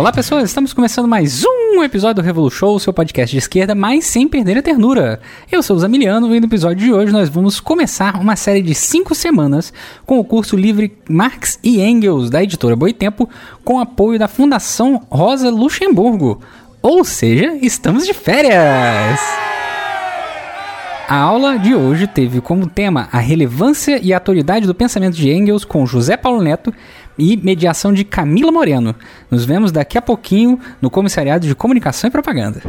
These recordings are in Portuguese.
Olá pessoas, estamos começando mais um episódio do Revolution, seu podcast de esquerda, mas sem perder a ternura. Eu sou o Zamiliano e no episódio de hoje nós vamos começar uma série de cinco semanas com o curso livre Marx e Engels da editora Boitempo, com apoio da Fundação Rosa Luxemburgo. Ou seja, estamos de férias! A aula de hoje teve como tema a relevância e a autoridade do pensamento de Engels com José Paulo Neto e mediação de Camila Moreno. Nos vemos daqui a pouquinho no Comissariado de Comunicação e Propaganda.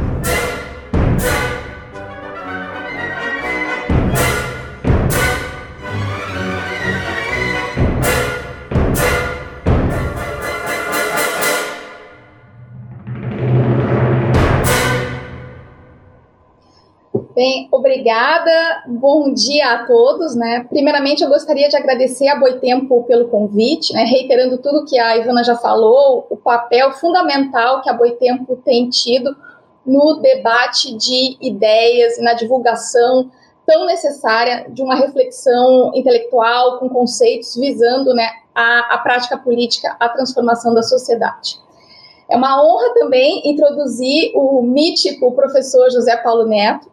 Bem, obrigada. Bom dia a todos, né? Primeiramente, eu gostaria de agradecer a Boitempo pelo convite, né? Reiterando tudo que a Ivana já falou, o papel fundamental que a Boitempo tem tido no debate de ideias e na divulgação tão necessária de uma reflexão intelectual com conceitos visando, né, a, a prática política, a transformação da sociedade. É uma honra também introduzir o mítico professor José Paulo Neto,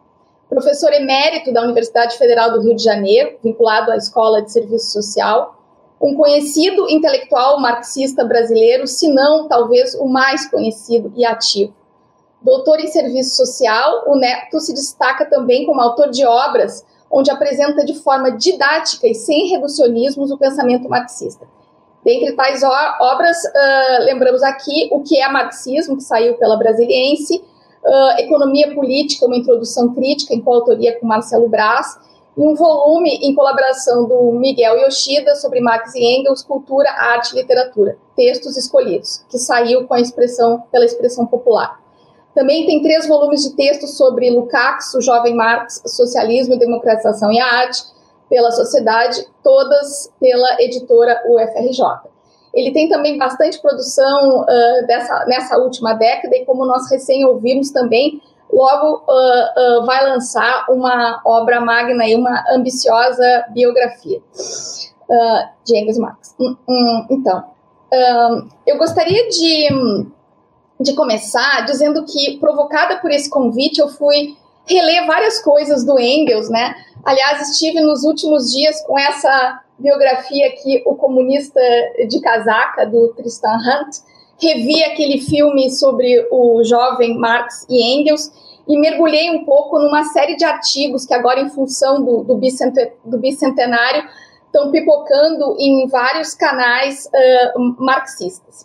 professor emérito da Universidade Federal do Rio de Janeiro, vinculado à Escola de Serviço Social, um conhecido intelectual marxista brasileiro, se não talvez o mais conhecido e ativo. Doutor em Serviço Social, o Neto se destaca também como autor de obras onde apresenta de forma didática e sem reducionismos o pensamento marxista. Dentre tais obras, uh, lembramos aqui o que é marxismo, que saiu pela Brasiliense, uh, Economia Política, uma introdução crítica, em coautoria com Marcelo Braz, e um volume em colaboração do Miguel Yoshida sobre Marx e Engels, Cultura, Arte e Literatura, Textos Escolhidos, que saiu com a expressão, pela expressão popular. Também tem três volumes de textos sobre Lukács, o jovem Marx, Socialismo, Democratização e a Arte, pela Sociedade, todas pela editora UFRJ. Ele tem também bastante produção uh, dessa, nessa última década e, como nós recém ouvimos também, logo uh, uh, vai lançar uma obra magna e uma ambiciosa biografia de Engels Marx. Um, um, então, eu gostaria de, de começar dizendo que, provocada por esse convite, eu fui reler várias coisas do Engels, né? Aliás, estive nos últimos dias com essa biografia aqui, O Comunista de Casaca, do Tristan Hunt, revi aquele filme sobre o jovem Marx e Engels e mergulhei um pouco numa série de artigos que agora, em função do, do, do bicentenário, estão pipocando em vários canais uh, marxistas.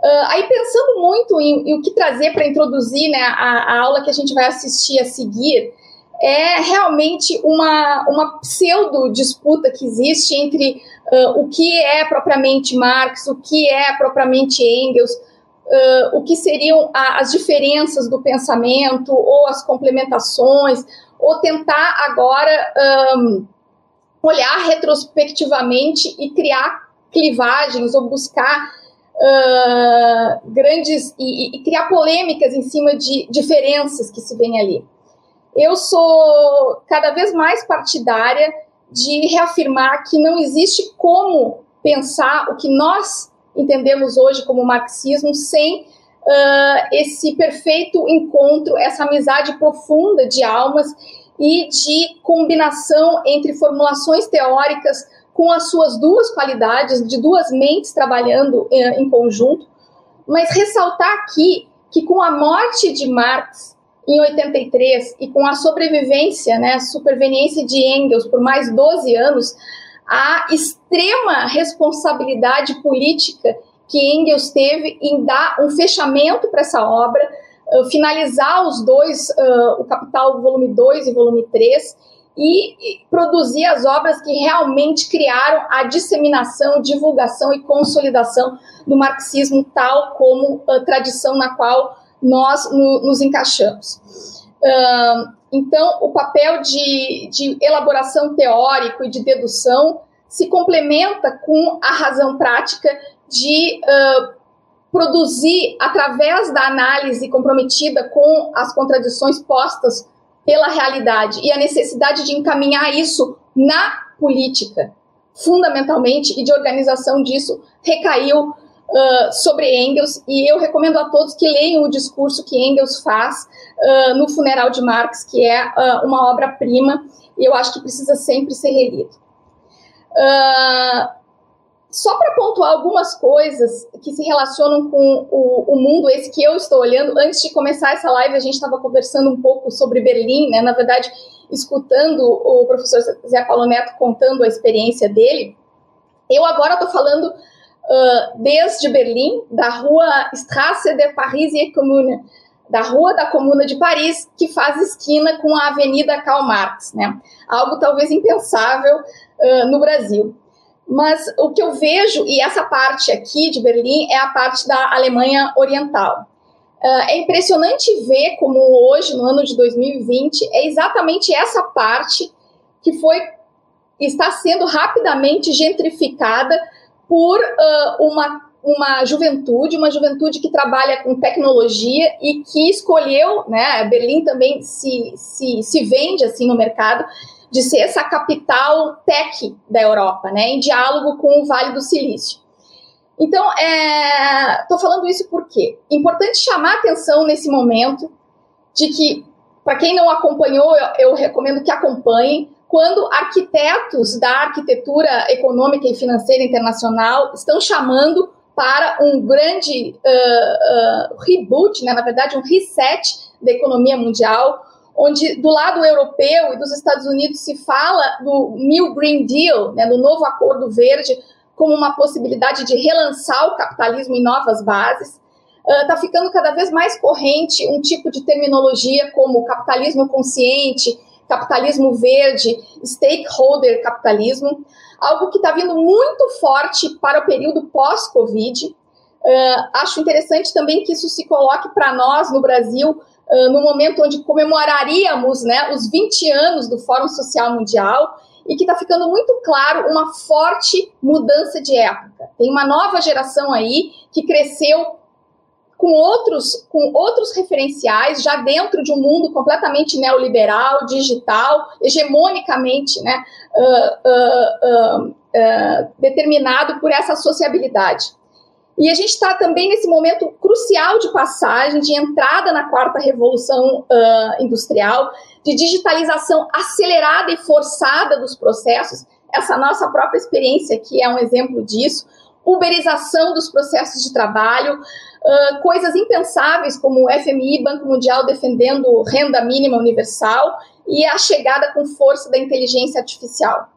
Uh, aí, pensando muito em, em o que trazer para introduzir né, a, a aula que a gente vai assistir a seguir, é realmente uma, uma pseudo-disputa que existe entre uh, o que é propriamente Marx, o que é propriamente Engels, uh, o que seriam a, as diferenças do pensamento ou as complementações, ou tentar agora um, olhar retrospectivamente e criar clivagens ou buscar uh, grandes e, e criar polêmicas em cima de diferenças que se vêem ali eu sou cada vez mais partidária de reafirmar que não existe como pensar o que nós entendemos hoje como marxismo sem uh, esse perfeito encontro, essa amizade profunda de almas e de combinação entre formulações teóricas com as suas duas qualidades, de duas mentes trabalhando uh, em conjunto, mas ressaltar aqui que com a morte de Marx em 83 e com a sobrevivência, né, superveniência de Engels por mais 12 anos, a extrema responsabilidade política que Engels teve em dar um fechamento para essa obra, finalizar os dois, uh, o Capital volume 2 e volume 3, e, e produzir as obras que realmente criaram a disseminação, divulgação e consolidação do marxismo tal como a tradição na qual nós no, nos encaixamos. Uh, então, o papel de, de elaboração teórico e de dedução se complementa com a razão prática de uh, produzir, através da análise comprometida com as contradições postas pela realidade e a necessidade de encaminhar isso na política, fundamentalmente, e de organização disso, recaiu uh, sobre Engels, e eu recomendo a todos que leiam o discurso que Engels faz uh, no funeral de Marx, que é uh, uma obra-prima, e eu acho que precisa sempre ser relido. só para pontuar algumas coisas que se relacionam com o, o, mundo esse que eu estou olhando, antes de começar essa live, a gente estava conversando um pouco sobre Berlim, né? Na verdade, escutando o professor Zé Paulo Neto contando a experiência dele. Eu agora estou falando uh, desde Berlim, da rua Strasse de Paris et Commune, da rua da Comuna de Paris, que faz esquina com a Avenida Karl Marx, né? Algo talvez impensável uh, no Brasil. Mas o que eu vejo, e essa parte aqui de Berlim é a parte da Alemanha Oriental. Uh, é impressionante ver como hoje, no ano de 2020, é exatamente essa parte que foi está sendo rapidamente gentrificada por uh, uma, uma juventude, uma juventude que trabalha com tecnologia e que escolheu, né, Berlim também se, se, se vende assim no mercado, de ser essa capital tech da Europa, né, em diálogo com o Vale do Silício. Então, estou é, falando isso porque é importante chamar atenção nesse momento de que, para quem não acompanhou, eu, eu recomendo que acompanhem, quando arquitetos da arquitetura econômica e financeira internacional estão chamando para um grande uh, uh, reboot, né, na verdade, um reset da economia mundial, onde do lado europeu e dos Estados Unidos se fala do New Green Deal, né, do novo Acordo Verde, como uma possibilidade de relançar o capitalismo em novas bases. Está uh, ficando cada vez mais corrente um tipo de terminologia como capitalismo consciente, capitalismo verde, stakeholder capitalismo, algo que está vindo muito forte para o período pós-Covid. Uh, acho interessante também que isso se coloque para nós no Brasil uh, no momento onde comemoraríamos né, os 20 anos do Fórum Social Mundial e que está ficando muito claro uma forte mudança de época. Tem uma nova geração aí que cresceu com outros, com outros referenciais, já dentro de um mundo completamente neoliberal, digital, hegemonicamente né, uh, uh, uh, determinado por essa sociabilidade. E a gente está também nesse momento crucial de passagem, de entrada na quarta revolução industrial, de digitalização acelerada e forçada dos processos. Essa nossa própria experiência aqui é um exemplo disso. Uberização dos processos de trabalho, uh, coisas impensáveis como o FMI, Banco Mundial defendendo renda mínima universal e a chegada com força da inteligência artificial.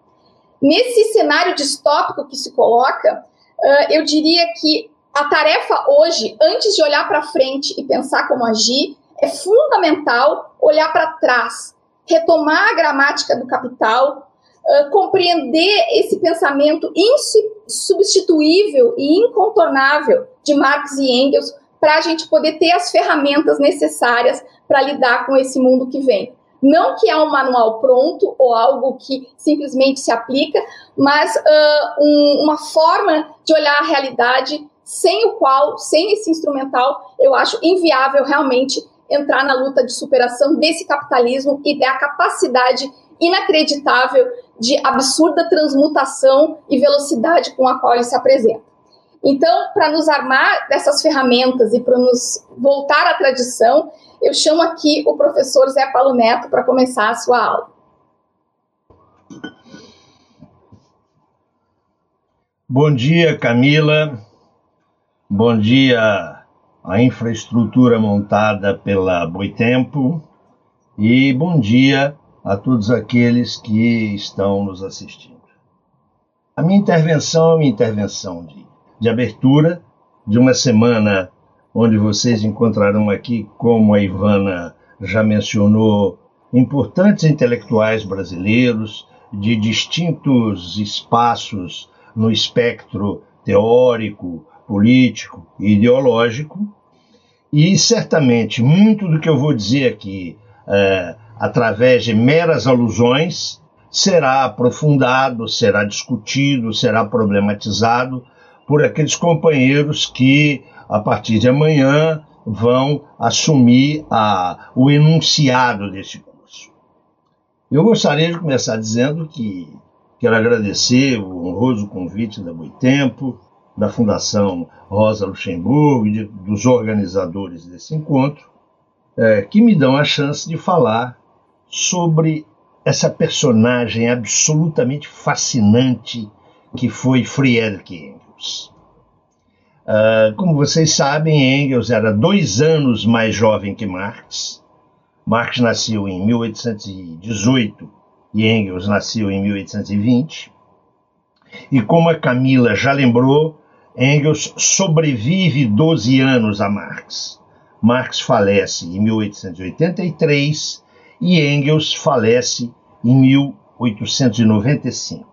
Nesse cenário distópico que se coloca, uh, eu diria que a tarefa hoje, antes de olhar para frente e pensar como agir, é fundamental olhar para trás, retomar a gramática do capital, uh, compreender esse pensamento insubstituível e incontornável de Marx e Engels para a gente poder ter as ferramentas necessárias para lidar com esse mundo que vem. Não que há um manual pronto ou algo que simplesmente se aplica, mas uh, um, uma forma de olhar a realidade sem o qual, sem esse instrumental, eu acho inviável realmente entrar na luta de superação desse capitalismo e da capacidade inacreditável de absurda transmutação e velocidade com a qual ele se apresenta. Então, para nos armar dessas ferramentas e para nos voltar à tradição, eu chamo aqui o professor Zé Paulo Neto para começar a sua aula. Bom dia, Camila. Bom dia a infraestrutura montada pela Boitempo e bom dia a todos aqueles que estão nos assistindo. A minha intervenção é uma intervenção de, de abertura de uma semana onde vocês encontrarão aqui, como a Ivana já mencionou, importantes intelectuais brasileiros de distintos espaços no espectro teórico, político e ideológico. E certamente muito do que eu vou dizer aqui, é, através de meras alusões, será aprofundado, será discutido, será problematizado por aqueles companheiros que, a partir de amanhã, vão assumir a, o enunciado desse curso. Eu gostaria de começar dizendo que quero agradecer o honroso convite da Boitempo, da Fundação Rosa Luxemburgo e dos organizadores desse encontro, é, que me dão a chance de falar sobre essa personagem absolutamente fascinante que foi Friedrich Engels. Uh, como vocês sabem, Engels era dois anos mais jovem que Marx. Marx nasceu em 1818 e Engels nasceu em 1820. E como a Camila já lembrou, Engels sobrevive 12 anos a Marx. Marx falece em 1883 e Engels falece em 1895.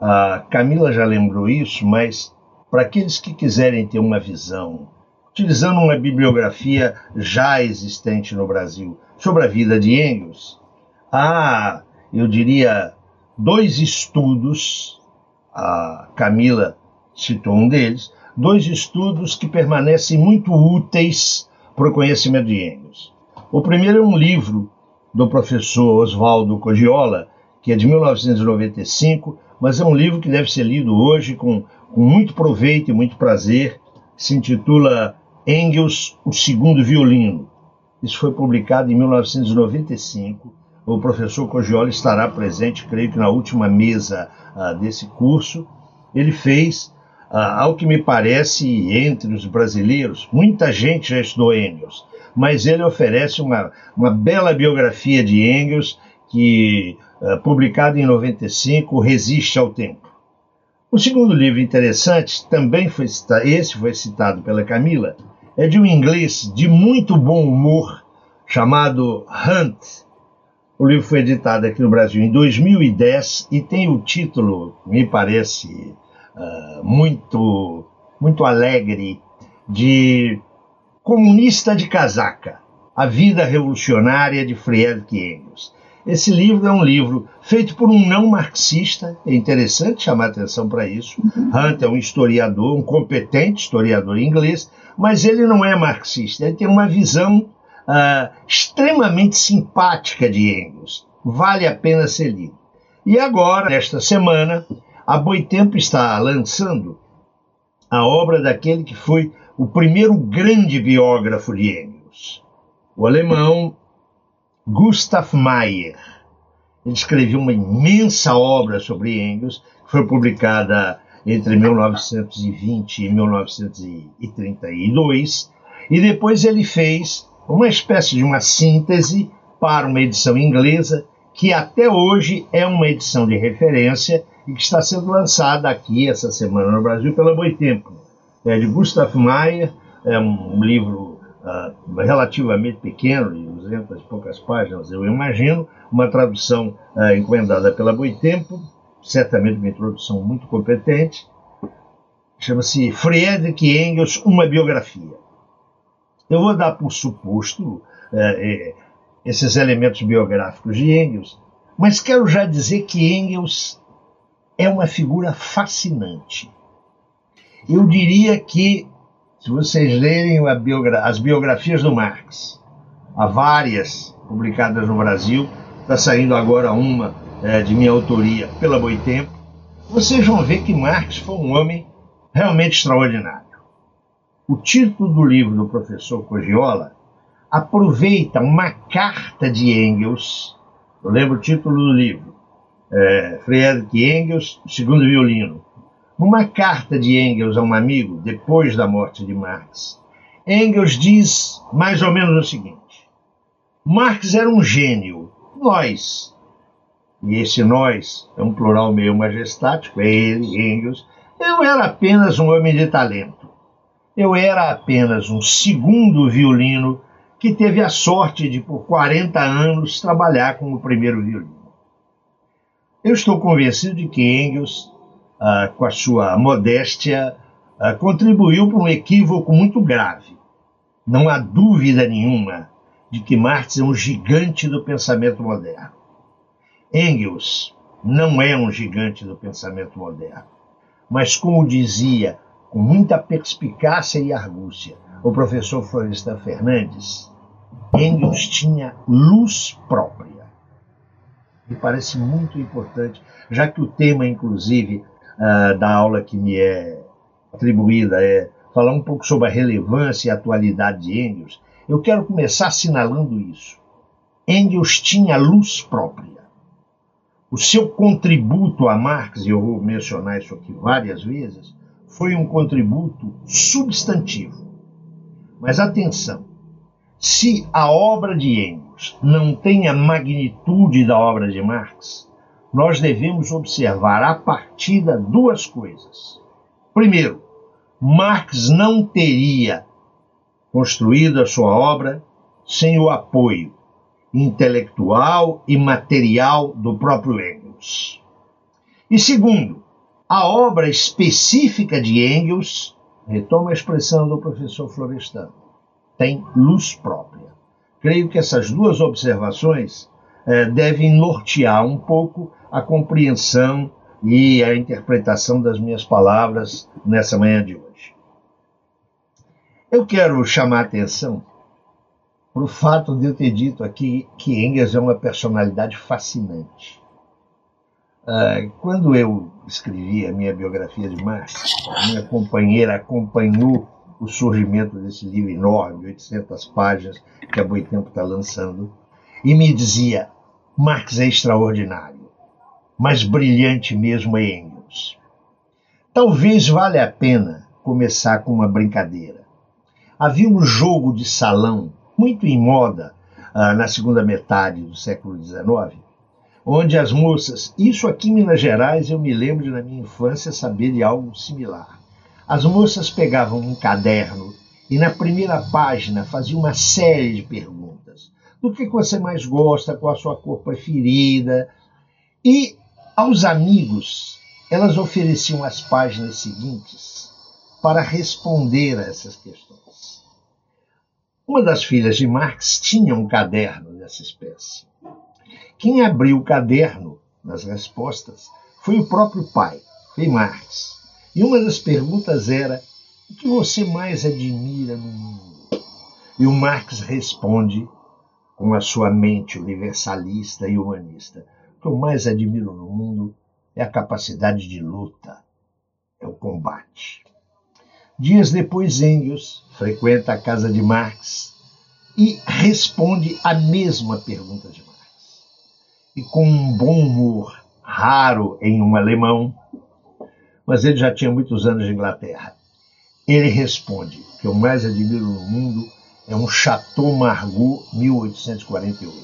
A Camila já lembrou isso, mas para aqueles que quiserem ter uma visão, utilizando uma bibliografia já existente no Brasil sobre a vida de Engels, há, eu diria, dois estudos, a Camila citou um deles, dois estudos que permanecem muito úteis para o conhecimento de Engels. O primeiro é um livro do professor Oswaldo Cogiola, que é de 1995, mas é um livro que deve ser lido hoje com com muito proveito e muito prazer, se intitula Engels, o Segundo Violino. Isso foi publicado em 1995. O professor Cogioli estará presente, creio que na última mesa uh, desse curso. Ele fez, uh, ao que me parece, entre os brasileiros, muita gente já estudou Engels, mas ele oferece uma, uma bela biografia de Engels que, uh, publicada em 95, resiste ao tempo. O segundo livro interessante, também foi citado, esse foi citado pela Camila, é de um inglês de muito bom humor chamado Hunt. O livro foi editado aqui no Brasil em 2010 e tem o título, me parece uh, muito, muito alegre, de Comunista de Casaca, a vida revolucionária de Friedrich Engels. Esse livro é um livro feito por um não marxista, é interessante chamar atenção para isso. Uhum. Hunt é um historiador, um competente historiador inglês, mas ele não é marxista, ele tem uma visão uh, extremamente simpática de Engels. Vale a pena ser lido. E agora, nesta semana, a Boitempo está lançando a obra daquele que foi o primeiro grande biógrafo de Engels, o alemão Gustav Meyer. Ele escreveu uma imensa obra sobre Engels, que foi publicada entre 1920 e 1932, e depois ele fez uma espécie de uma síntese para uma edição inglesa, que até hoje é uma edição de referência e que está sendo lançada aqui essa semana no Brasil pela Boitempo. É de Gustav Meyer, é um livro uh, relativamente pequeno, 200 e poucas páginas, eu imagino, uma tradução uh, encomendada pela Boitempo, certamente uma introdução muito competente, chama-se Friedrich Engels, uma biografia. Eu vou dar por suposto uh, esses elementos biográficos de Engels, mas quero já dizer que Engels é uma figura fascinante. Eu diria que se vocês lerem biogra as biografias do Marx, há várias publicadas no Brasil, está saindo agora uma é, de minha autoria pela Boitempo, vocês vão ver que Marx foi um homem realmente extraordinário. O título do livro do professor Cogiola aproveita uma carta de Engels, eu lembro o título do livro, é, Friedrich Engels, segundo violino, numa carta de Engels a um amigo, depois da morte de Marx, Engels diz mais ou menos o seguinte: Marx era um gênio, nós, e esse nós é um plural meio majestático, é ele, Engels, eu era apenas um homem de talento. Eu era apenas um segundo violino que teve a sorte de, por 40 anos, trabalhar como primeiro violino. Eu estou convencido de que Engels ah, com a sua modéstia, ah, contribuiu para um equívoco muito grave. Não há dúvida nenhuma de que Marx é um gigante do pensamento moderno. Engels não é um gigante do pensamento moderno, mas, como dizia com muita perspicácia e argúcia o professor Florestan Fernandes, Engels tinha luz própria. Me parece muito importante, já que o tema, inclusive, uh, da aula que me é atribuída é falar um pouco sobre a relevância e a atualidade de Engels, eu quero começar assinalando isso. Engels tinha luz própria. O seu contributo a Marx, e eu vou mencionar isso aqui várias vezes, foi um contributo substantivo. Mas atenção, se a obra de Engels não tem a magnitude da obra de Marx, nós devemos observar a partida duas coisas. Primeiro, Marx não teria construído a sua obra sem o apoio intelectual e material do próprio Engels. E segundo, a obra específica de Engels, retoma a expressão do professor Florestan, tem luz própria. Creio que essas duas observações eh, devem nortear um pouco a compreensão e a interpretação das minhas palavras nessa manhã de hoje. Eu quero chamar a atenção para o fato de eu ter dito aqui que Engels é uma personalidade fascinante. Uh, quando eu escrevi a minha biografia de Marx, minha companheira acompanhou o surgimento desse livro enorme, 800 páginas, que a Boitempo está lançando, e me dizia: Marx é extraordinário, mas brilhante mesmo é Engels. Talvez valha a pena começar com uma brincadeira. Havia um jogo de salão muito em moda uh, na segunda metade do século XIX, onde as moças, isso aqui em Minas Gerais eu me lembro de na minha infância saber de algo similar. As moças pegavam um caderno e na primeira página faziam uma série de perguntas. Do que você mais gosta, qual a sua cor preferida? E aos amigos, elas ofereciam as páginas seguintes para responder a essas questões. Uma das filhas de Marx tinha um caderno dessa espécie. Quem abriu o caderno nas respostas foi o próprio pai, foi Marx. E uma das perguntas era: o que você mais admira no mundo? E o Marx responde com a sua mente universalista e humanista: o que eu mais admiro no mundo é a capacidade de luta, é o combate. Dias depois, Engels frequenta a casa de Marx e responde a mesma pergunta de Marx. E com um bom humor raro em um alemão, mas ele já tinha muitos anos de Inglaterra. Ele responde que o mais admiro no mundo é um Chateau Margaux 1848.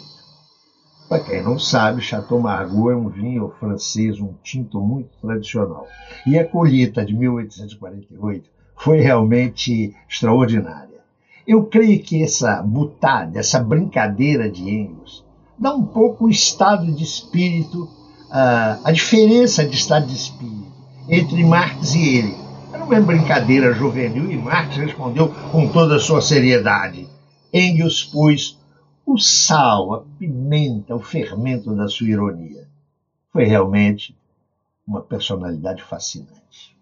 Para quem não sabe, Chateau Margaux é um vinho francês, um tinto muito tradicional. E a colheita de 1848 foi realmente extraordinária. Eu creio que essa butada, essa brincadeira de Engels, dá um pouco o estado de espírito, uh, a diferença de estado de espírito entre Marx e ele. Era uma brincadeira juvenil e Marx respondeu com toda a sua seriedade. Engels pôs o sal, a pimenta, o fermento da sua ironia. Foi realmente uma personalidade fascinante.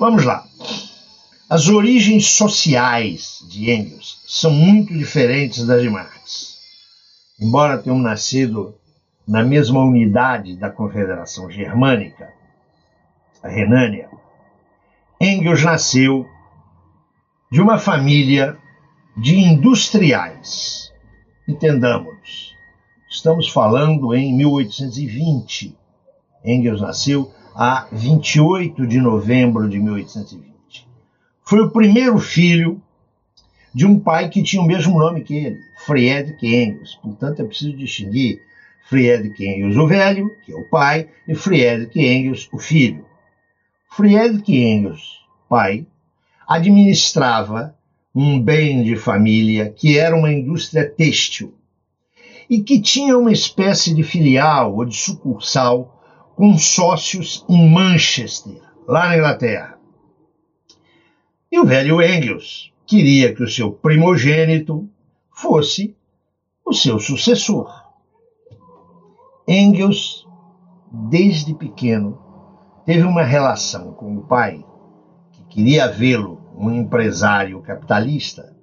Vamos lá. As origens sociais de Engels são muito diferentes das de Marx. Embora tenham nascido na mesma unidade da Confederação Germânica, a Renânia, Engels nasceu de uma família de industriais. Entendamos, estamos falando em 1820. Engels nasceu a 28 de novembro de 1820. Foi o primeiro filho de um pai que tinha o mesmo nome que ele, Friedrich Engels. Portanto, é preciso distinguir Friedrich Engels o velho, que é o pai, e Friedrich Engels o filho. Friedrich Engels, pai, administrava um bem de família que era uma indústria têxtil e que tinha uma espécie de filial ou de sucursal com sócios em Manchester, lá na Inglaterra. E o velho Engels queria que o seu primogênito fosse o seu sucessor. Engels, desde pequeno, teve uma relação com o pai, que queria vê-lo um empresário capitalista,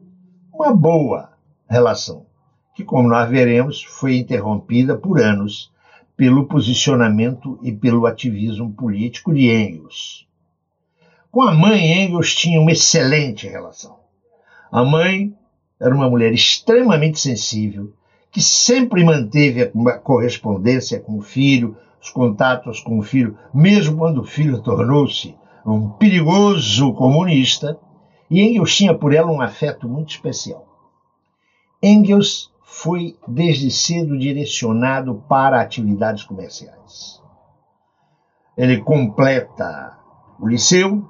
uma boa relação, que, como nós veremos, foi interrompida por anos pelo posicionamento e pelo ativismo político de Engels. Com a mãe, Engels tinha uma excelente relação. A mãe era uma mulher extremamente sensível, que sempre manteve a correspondência com o filho, os contatos com o filho, mesmo quando o filho tornou-se um perigoso comunista, e Engels tinha por ela um afeto muito especial. Engels foi desde cedo direcionado para atividades comerciais. Ele completa o liceu,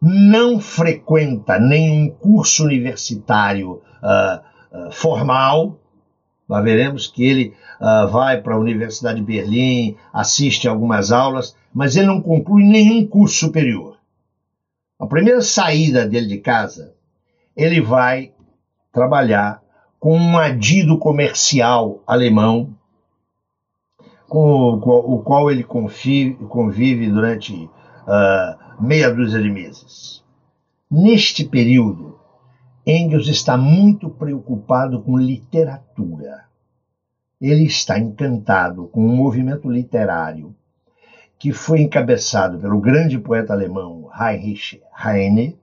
não frequenta nenhum curso universitário uh, uh, formal. Nós veremos que ele uh, vai para a Universidade de Berlim, assiste algumas aulas, mas ele não conclui nenhum curso superior. A primeira saída dele de casa, ele vai trabalhar com um adido comercial alemão, com o, qual ele convive, durante uh, meia dúzia de meses. Neste período, Engels está muito preocupado com literatura. Ele está encantado com um movimento literário que foi encabeçado pelo grande poeta alemão Heinrich Heine,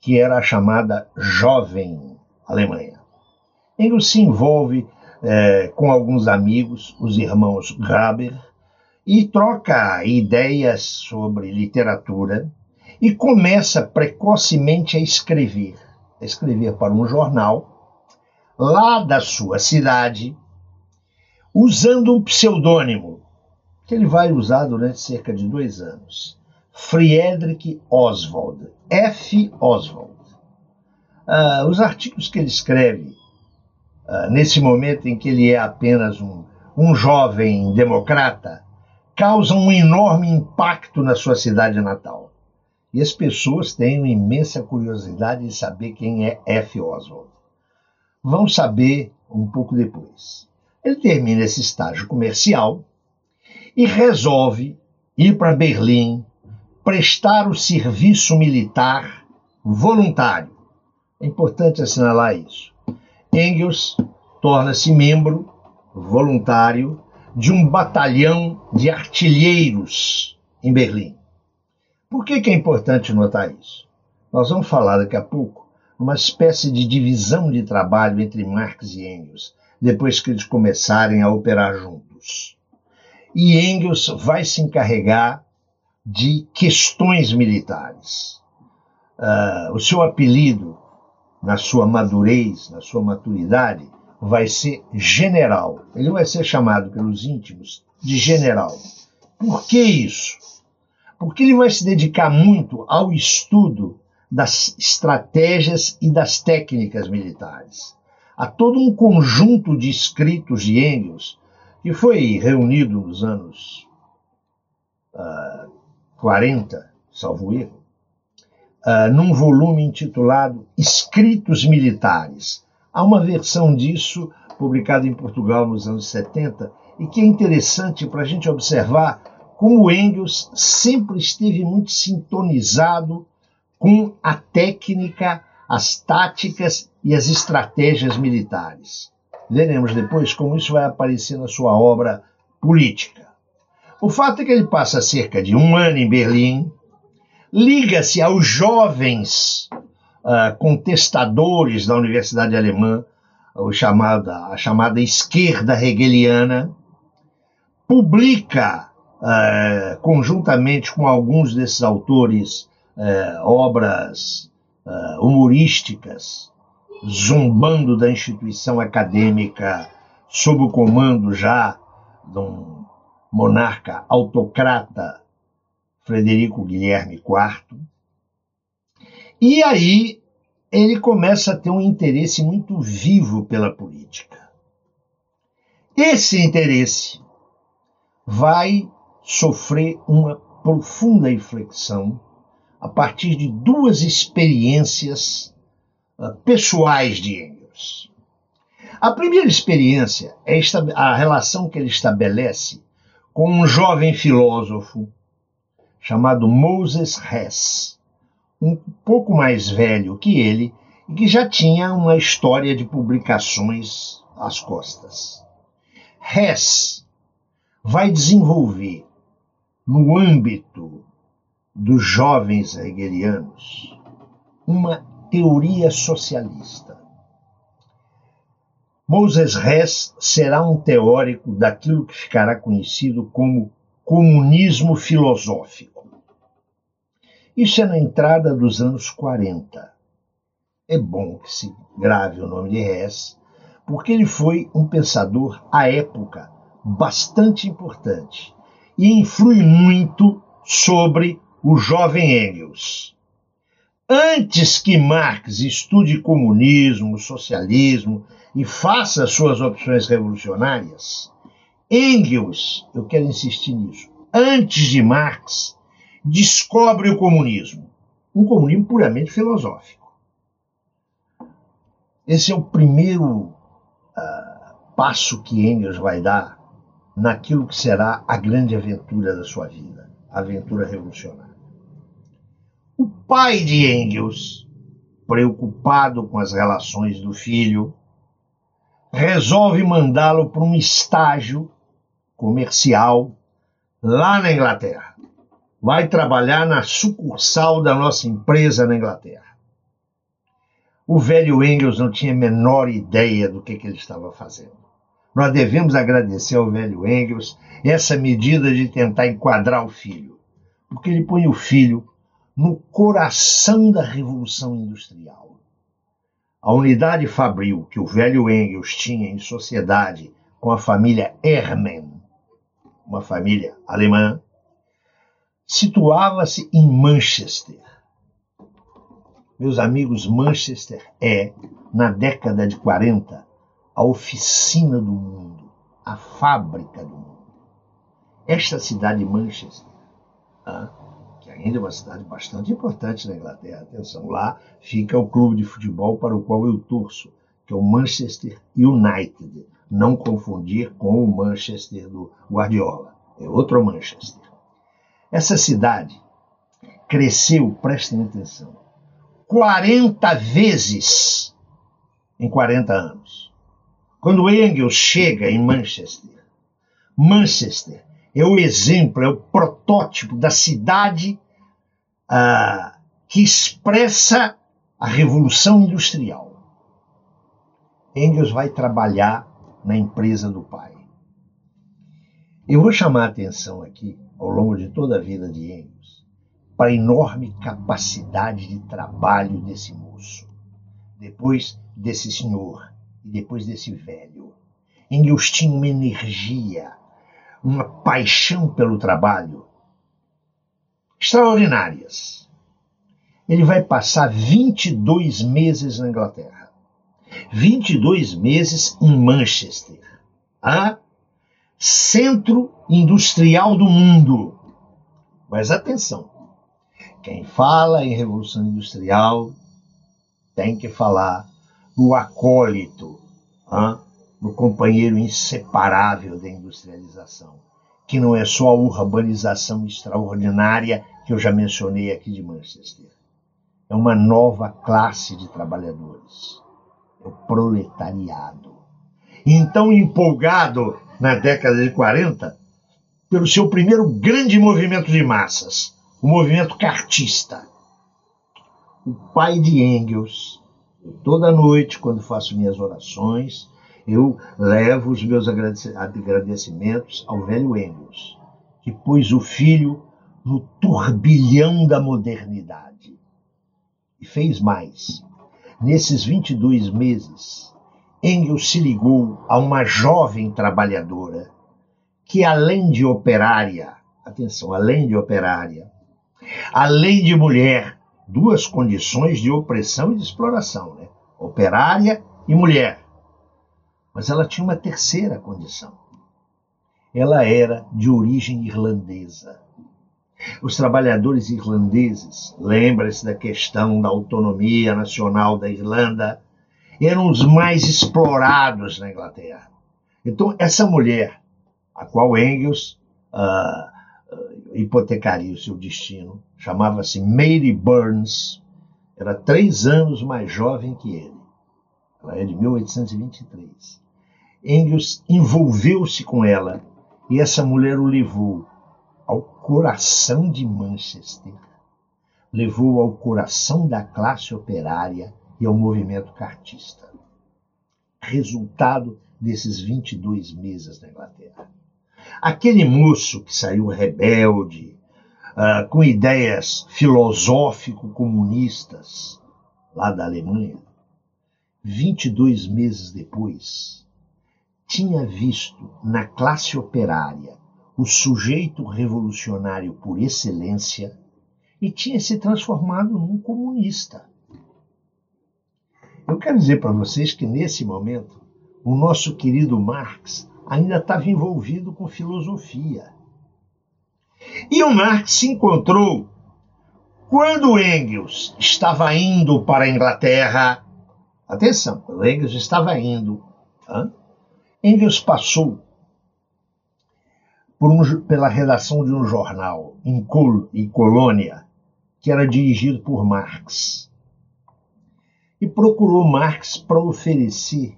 que era a chamada Jovem Alemanha. Engels se envolve é, com alguns amigos, os irmãos Graber, e troca ideias sobre literatura e começa precocemente a escrever, a escrever para um jornal lá da sua cidade, usando um pseudônimo que ele vai usar durante cerca de dois anos, Friedrich Oswald, F. Oswald. Uh, os artigos que ele escreve uh, nesse momento em que ele é apenas um, um jovem democrata, causam um enorme impacto na sua cidade natal. E as pessoas têm uma imensa curiosidade de saber quem é F. Oswald. Vão saber um pouco depois. Ele termina esse estágio comercial e resolve ir para Berlim prestar o serviço militar voluntário. É importante assinalar isso. Engels torna-se membro voluntário de um batalhão de artilheiros em Berlim. Por que, que é importante notar isso? Nós vamos falar daqui a pouco uma espécie de divisão de trabalho entre Marx e Engels, depois que eles começarem a operar juntos. E Engels vai se encarregar de questões militares. Uh, o seu apelido na sua madurez, na sua maturidade, vai ser general. Ele vai ser chamado pelos íntimos de general. Por que isso? Porque ele vai se dedicar muito ao estudo das estratégias e das técnicas militares. Há todo um conjunto de escritos de Engels que foi reunido nos anos uh, 40, salvo erro, uh, num volume intitulado Escritos Militares. Há uma versão disso publicada em Portugal nos anos 70 e que é interessante para a gente observar como Engels sempre esteve muito sintonizado com a técnica, as táticas e as estratégias militares. Veremos depois como isso vai aparecer na sua obra política. O fato é que ele passa cerca de um ano em Berlim, liga-se aos jovens uh, contestadores da Universidade Alemã, chamada, a chamada esquerda hegeliana, publica uh, conjuntamente com alguns desses autores uh, obras humorísticas, zombando da instituição acadêmica sob o comando já de um monarca autocrata Frederico Guilherme IV. E aí ele começa a ter um interesse muito vivo pela política. Esse interesse vai sofrer uma profunda inflexão a partir de duas experiências uh, pessoais de Engels. A primeira experiência é a relação que ele estabelece com um jovem filósofo chamado Moses Hess, um pouco mais velho que ele e que já tinha uma história de publicações às costas. Hess vai desenvolver, no âmbito dos jovens hegelianos uma teoria socialista. Moses Hess será um teórico daquilo que ficará conhecido como comunismo filosófico. Isso é na entrada dos anos 40. É bom que se grave o nome de Hess, porque ele foi um pensador à época bastante importante e influi muito sobre o jovem Engels. Antes que Marx estude comunismo, socialismo e faça suas opções revolucionárias, Engels, eu quero insistir nisso, antes de Marx, descobre o comunismo, um comunismo puramente filosófico. Esse é o primeiro uh, passo que Engels vai dar naquilo que será a grande aventura da sua vida, a aventura revolucionária. O pai de Engels, preocupado com as relações do filho, resolve mandá-lo para um estágio comercial lá na Inglaterra. Vai trabalhar na sucursal da nossa empresa na Inglaterra. O velho Engels não tinha a menor ideia do que, que ele estava fazendo. Nós devemos agradecer ao velho Engels essa medida de tentar enquadrar o filho, porque ele põe o filho no coração da Revolução Industrial. A unidade fabril que o velho Engels tinha em sociedade com a família Hermann, uma família alemã, situava-se em Manchester. Meus amigos, Manchester é, na década de 40, a oficina do mundo, a fábrica do mundo. Esta cidade Manchester, ah, que ainda é uma cidade bastante importante na Inglaterra, atenção, lá fica o clube de futebol para o qual eu torço, que é o Manchester United, não confundir com o Manchester do Guardiola, é outro Manchester. Essa cidade cresceu, prestem atenção, 40 vezes em 40 anos. Quando Engels chega em Manchester, Manchester é o exemplo, é o protótipo da cidade ah, que expressa a revolução industrial. Engels vai trabalhar na empresa do pai. Eu vou chamar a atenção aqui, ao longo de toda a vida de Engels, para a enorme capacidade de trabalho desse moço, depois desse senhor e depois desse velho. Engels tinha uma energia, uma paixão pelo trabalho extraordinárias. Ele vai passar 22 meses na Inglaterra, 22 meses em Manchester, a centro industrial do mundo. Mas atenção, quem fala em revolução industrial tem que falar no acólito, no companheiro inseparável da industrialização, que não é só a urbanização extraordinária que eu já mencionei aqui de Manchester. É uma nova classe de trabalhadores, é o proletariado. Então, empolgado na década de 40, pelo seu primeiro grande movimento de massas, o movimento cartista. O pai de Engels, Toda noite, quando faço minhas orações, eu levo os meus agradecimentos ao velho Engels, que pôs o filho no turbilhão da modernidade. E fez mais. Nesses 22 meses, Engels se ligou a uma jovem trabalhadora que, além de operária, atenção, além de operária, além de mulher, duas condições de opressão e de exploração, né? operária e mulher. Mas ela tinha uma terceira condição. Ela era de origem irlandesa. Os trabalhadores irlandeses, lembra-se da questão da autonomia nacional da Irlanda, eram os mais explorados na Inglaterra. Então, essa mulher, a qual Engels uh, hipotecaria o seu destino. Chamava-se Mary Burns, era três anos mais jovem que ele. Ela é de 1823. Engels envolveu-se com ela e essa mulher o levou ao coração de Manchester, levou ao coração da classe operária e ao movimento cartista. Resultado desses 22 meses na Inglaterra. Aquele moço que saiu rebelde, uh, com ideias filosófico-comunistas lá da Alemanha, 22 meses depois, tinha visto na classe operária o sujeito revolucionário por excelência e tinha se transformado num comunista. Eu quero dizer para vocês que nesse momento o nosso querido Marx ainda estava envolvido com filosofia. E o Marx se encontrou quando Engels estava indo para a Inglaterra. Atenção, quando Engels estava indo, hein? Engels passou um, pela redação de um jornal em, Col em Colônia, que era dirigido por Marx. E procurou Marx para oferecer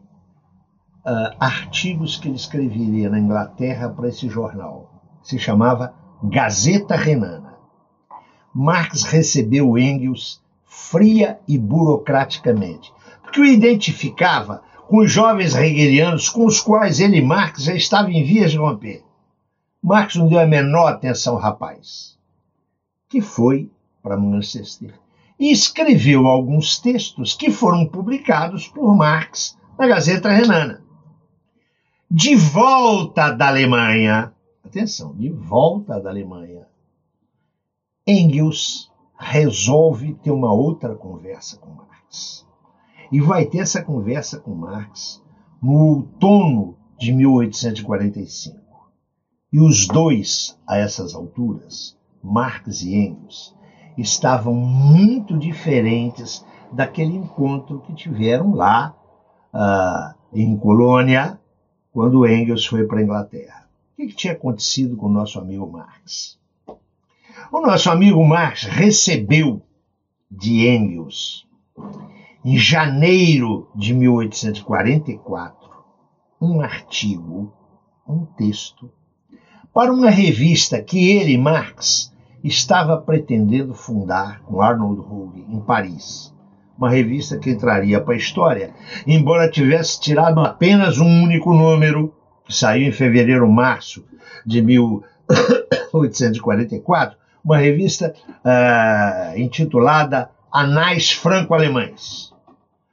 uh, artigos que ele escreveria na Inglaterra para esse jornal. Se chamava Gazeta Renana. Marx recebeu Engels fria e burocraticamente, porque o identificava com os jovens hegelianos com os quais ele, Marx, já estava em vias de romper. Marx não deu a menor atenção ao rapaz, que foi para Manchester e escreveu alguns textos que foram publicados por Marx na Gazeta Renana de volta da Alemanha, atenção, de volta da Alemanha, Engels resolve ter uma outra conversa com Marx. E vai ter essa conversa com Marx no outono de 1845. E os dois, a essas alturas, Marx e Engels, estavam muito diferentes daquele encontro que tiveram lá uh, em Colônia, quando Engels foi para a Inglaterra. O que, que tinha acontecido com o nosso amigo Marx? O nosso amigo Marx recebeu de Engels, em janeiro de 1844, um artigo, um texto, para uma revista que ele, Marx, estava pretendendo fundar com Arnold Hugh em Paris uma revista que entraria para a história, embora tivesse tirado apenas um único número, que saiu em fevereiro, março de 1844, uma revista uh, intitulada Anais Franco-Alemães,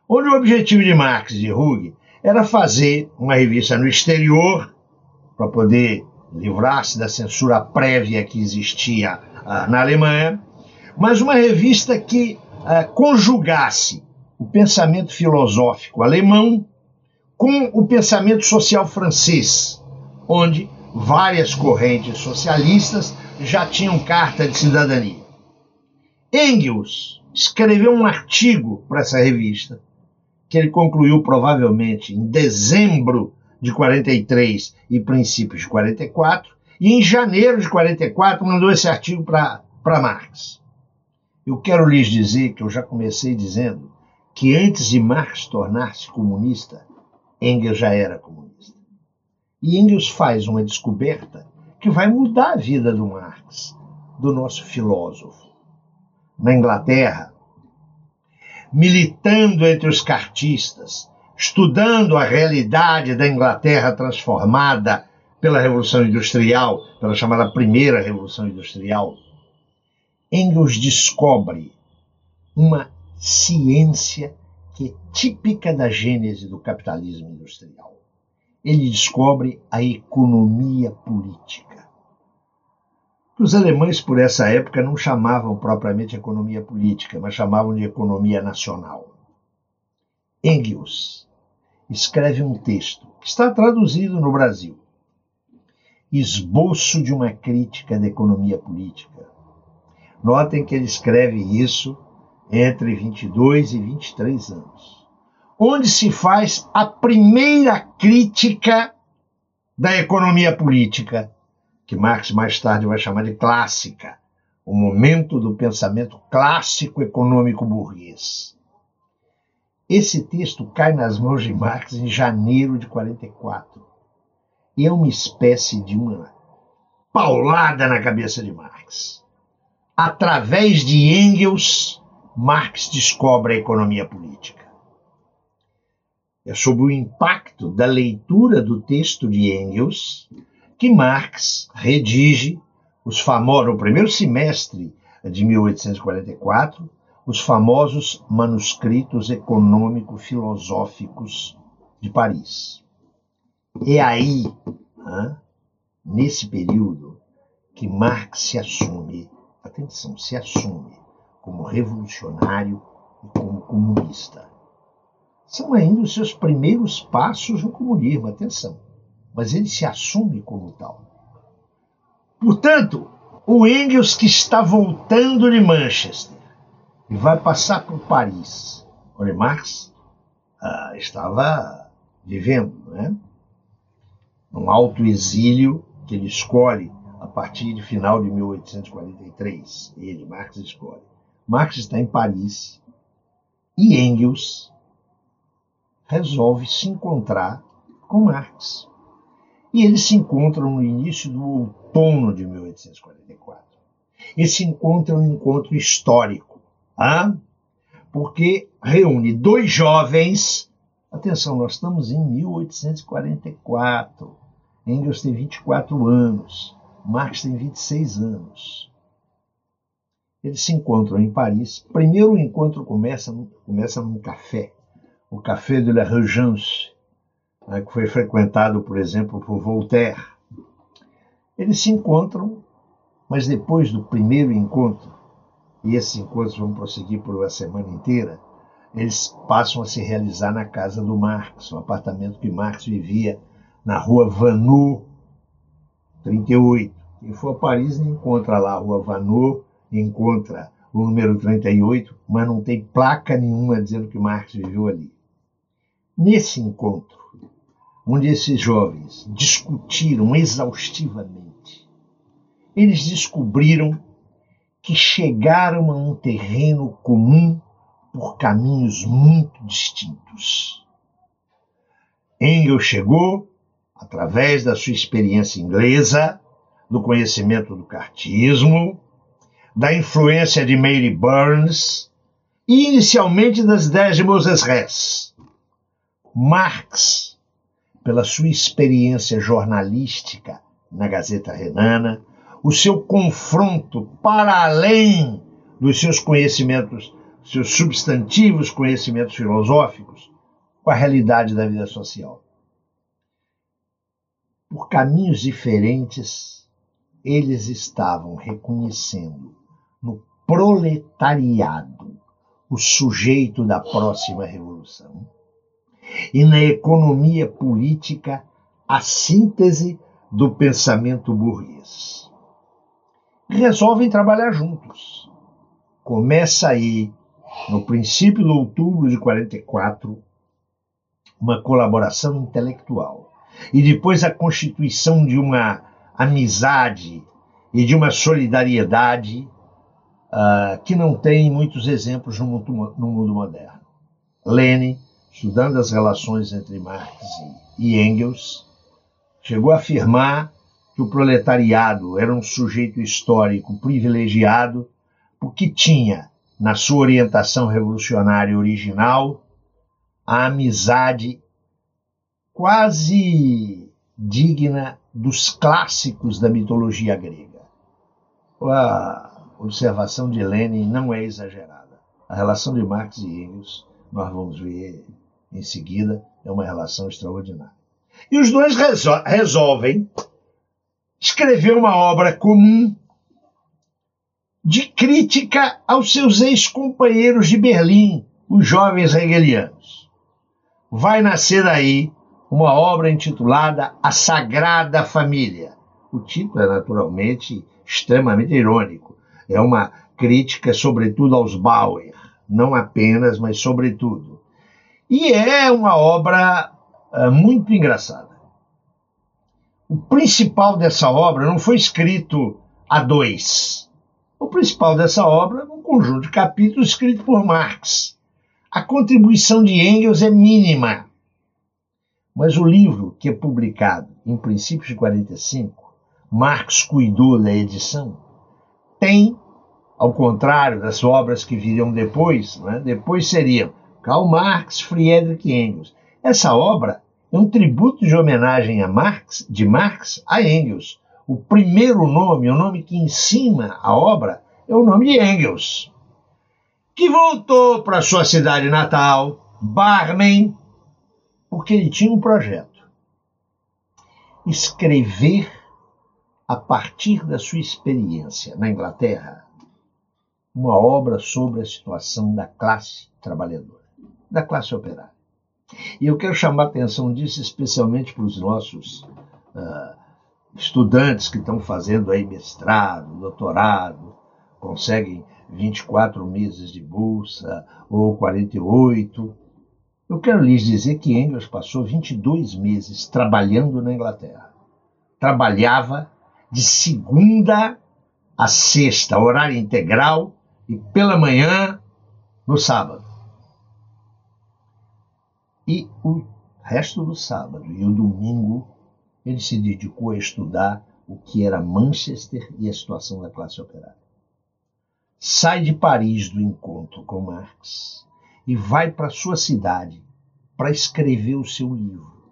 onde o objetivo de Marx e Hugh era fazer uma revista no exterior, para poder livrar-se da censura prévia que existia na Alemanha, mas uma revista que uh, conjugasse o pensamento filosófico alemão com o pensamento social francês, onde várias correntes socialistas já tinham carta de cidadania. Engels escreveu um artigo para essa revista, que ele concluiu provavelmente em dezembro de 43 e princípios de 44, e em janeiro de 44 mandou esse artigo para Marx. Eu quero lhes dizer que eu já comecei dizendo que antes de Marx tornar-se comunista, Engels já era comunista. E Engels faz uma descoberta que vai mudar a vida do Marx, do nosso filósofo. Na Inglaterra, militando entre os cartistas, estudando a realidade da Inglaterra transformada pela Revolução Industrial, pela chamada Primeira Revolução Industrial, Engels descobre uma ciência que é típica da gênese do capitalismo industrial. Ele descobre a economia política. Os alemães, por essa época, não chamavam propriamente economia política, mas chamavam de economia nacional. Engels escreve um texto que está traduzido no Brasil. Esboço de uma crítica da economia política, Notem que ele escreve isso entre 22 e 23 anos, onde se faz a primeira crítica da economia política, que Marx mais tarde vai chamar de clássica, o momento do pensamento clássico econômico burguês. Esse texto cai nas mãos de Marx em janeiro de 44 e é uma espécie de uma paulada na cabeça de Marx. Através de Engels, Marx descobre a economia política. É sob o impacto da leitura do texto de Engels que Marx redige os famosos, no primeiro semestre de 1844, os famosos manuscritos econômico-filosóficos de Paris. É aí, nesse período, que Marx se assume, atenção, se assume como revolucionário e como comunista. São ainda os seus primeiros passos no comunismo, atenção, mas ele se assume como tal. Portanto, o Engels que está voltando de Manchester e vai passar por Paris, onde Marx ah, estava vivendo, né? Um alto exílio que ele escolhe a partir de final de 1843. Ele, Marx, escolhe. Marx está em Paris e Engels resolve se encontrar com Marx. E eles se encontram no início do outono de 1844. Esse encontro é um encontro histórico, ah? porque reúne dois jovens. Atenção, nós estamos em 1844. Engels tem 24 anos, Marx tem 26 anos. Eles se encontram em Paris. Primeiro o encontro começa, começa num café, o Café de la Regence, né, que foi frequentado, por exemplo, por Voltaire. Eles se encontram, mas depois do primeiro encontro, e esses encontros vão prosseguir por uma semana inteira, eles passam a se realizar na casa do Marx, um apartamento que Marx vivia na rua Vanu, 38. Quem for a Paris encontra lá a rua Vanu, encontra o número 38, mas não tem placa nenhuma dizendo que Marx viveu ali. Nesse encontro, onde esses jovens discutiram exaustivamente, eles descobriram que chegaram a um terreno comum por caminhos muito distintos. Engels chegou através da sua experiência inglesa, do conhecimento do cartismo, da influência de Mary Burns e inicialmente das ideias de Moses Hess. Marx, pela sua experiência jornalística na Gazeta Renana, o seu confronto para além dos seus conhecimentos, seus substantivos conhecimentos filosóficos, com a realidade da vida social por caminhos diferentes, eles estavam reconhecendo no proletariado o sujeito da próxima revolução e na economia política a síntese do pensamento burguês. Resolvem trabalhar juntos. Começa aí, no princípio de outubro de 44, uma colaboração intelectual e depois a constituição de uma amizade e de uma solidariedade uh, que não tem muitos exemplos no mundo, no mundo moderno. Lenin, estudando as relações entre Marx e Engels, chegou a afirmar que o proletariado era um sujeito histórico privilegiado porque tinha, na sua orientação revolucionária original, a amizade quase digna dos clássicos da mitologia grega. A observação de Lenin não é exagerada. A relação de Marx e Engels, nós vamos ver em seguida, é uma relação extraordinária. E os dois resol resolvem escrever uma obra comum de crítica aos seus ex-companheiros de Berlim, os jovens hegelianos. Vai nascer daí uma obra intitulada A Sagrada Família. O título é naturalmente extremamente irônico. É uma crítica, sobretudo, aos Bauer, não apenas, mas sobretudo. E é uma obra uh, muito engraçada. O principal dessa obra não foi escrito a dois. O principal dessa obra é um conjunto de capítulos escrito por Marx. A contribuição de Engels é mínima mas o livro, que é publicado em princípios de 45, Marx cuidou da edição, tem, ao contrário das obras que viriam depois, né? depois seriam Karl Marx, Friedrich Engels. Essa obra é um tributo de homenagem a Marx, de Marx a Engels. O primeiro nome, o nome que ensina a obra, é o nome de Engels, que voltou para sua cidade natal, Barmen, porque ele tinha um projeto. Escrever a partir da sua experiência na Inglaterra uma obra sobre a situação da classe trabalhadora, da classe operária. E eu quero chamar a atenção disso especialmente para os nossos uh, estudantes que estão fazendo aí mestrado, doutorado, conseguem 24 meses de bolsa ou 48. Eu quero lhes dizer que Engels passou 22 meses trabalhando na Inglaterra. Trabalhava de segunda a sexta, horário integral, e pela manhã no sábado. E o resto do sábado e o domingo ele se dedicou a estudar o que era Manchester e a situação da classe operária. Sai de Paris do encontro com Marx e vai para sua cidade para escrever o seu livro.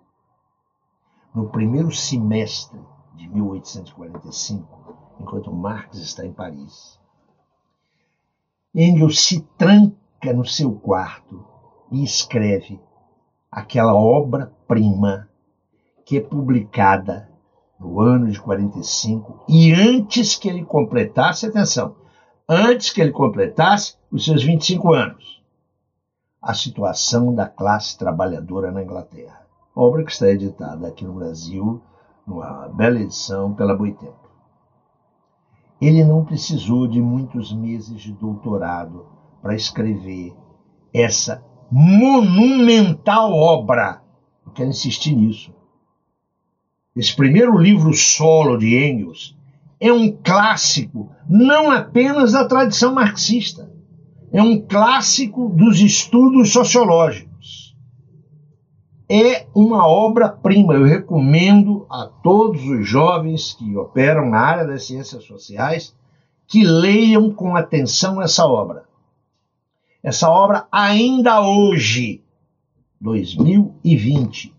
No primeiro semestre de 1845, enquanto Marx está em Paris, Engels se tranca no seu quarto e escreve aquela obra-prima que é publicada no ano de 45 e antes que ele completasse, atenção, antes que ele completasse os seus 25 anos, a situação da classe trabalhadora na Inglaterra. Obra que está editada aqui no Brasil, numa bela edição pela Boitempo. Ele não precisou de muitos meses de doutorado para escrever essa monumental obra. Eu quero insistir nisso. Esse primeiro livro solo de Engels é um clássico não apenas da tradição marxista, é um clássico dos estudos sociológicos. É uma obra-prima. Eu recomendo a todos os jovens que operam na área das ciências sociais que leiam com atenção essa obra. Essa obra, ainda hoje, 2020,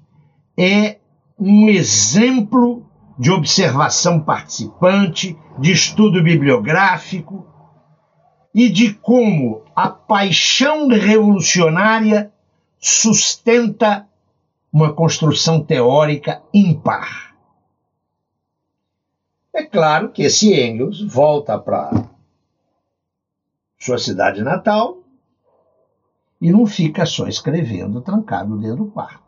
é um exemplo de observação participante, de estudo bibliográfico e de como a paixão revolucionária sustenta uma construção teórica impar. É claro que esse Engels volta para sua cidade natal e não fica só escrevendo trancado dentro do quarto.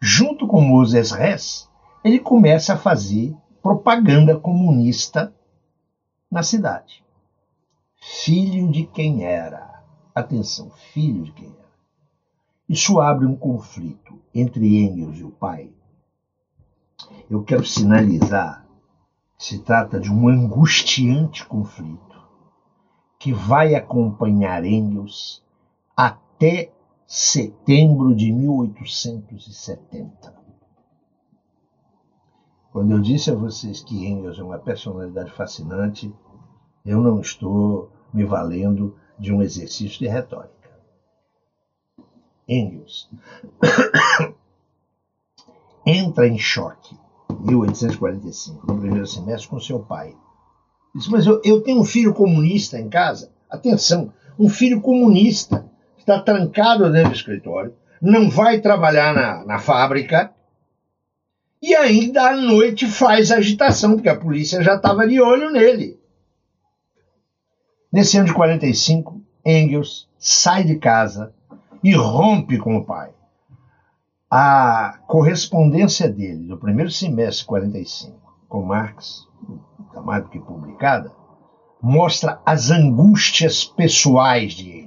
Junto com Moses Hess, ele começa a fazer propaganda comunista na cidade. Filho de quem era. Atenção, filho de quem era. Isso abre um conflito entre Engels e o pai. Eu quero sinalizar que se trata de um angustiante conflito que vai acompanhar Engels até setembro de 1870. Quando eu disse a vocês que Engels é uma personalidade fascinante, eu não estou me valendo de um exercício de retórica. Engels entra em choque em 1845, no primeiro semestre, com seu pai, Disse, mas eu, eu tenho um filho comunista em casa. Atenção, um filho comunista está trancado dentro do escritório, não vai trabalhar na, na fábrica e ainda à noite faz agitação, porque a polícia já estava de olho nele. Nesse ano de 45, Engels sai de casa e rompe com o pai. A correspondência dele do primeiro semestre de 45 com Marx mais do que publicada, mostra as angústias pessoais de Engels.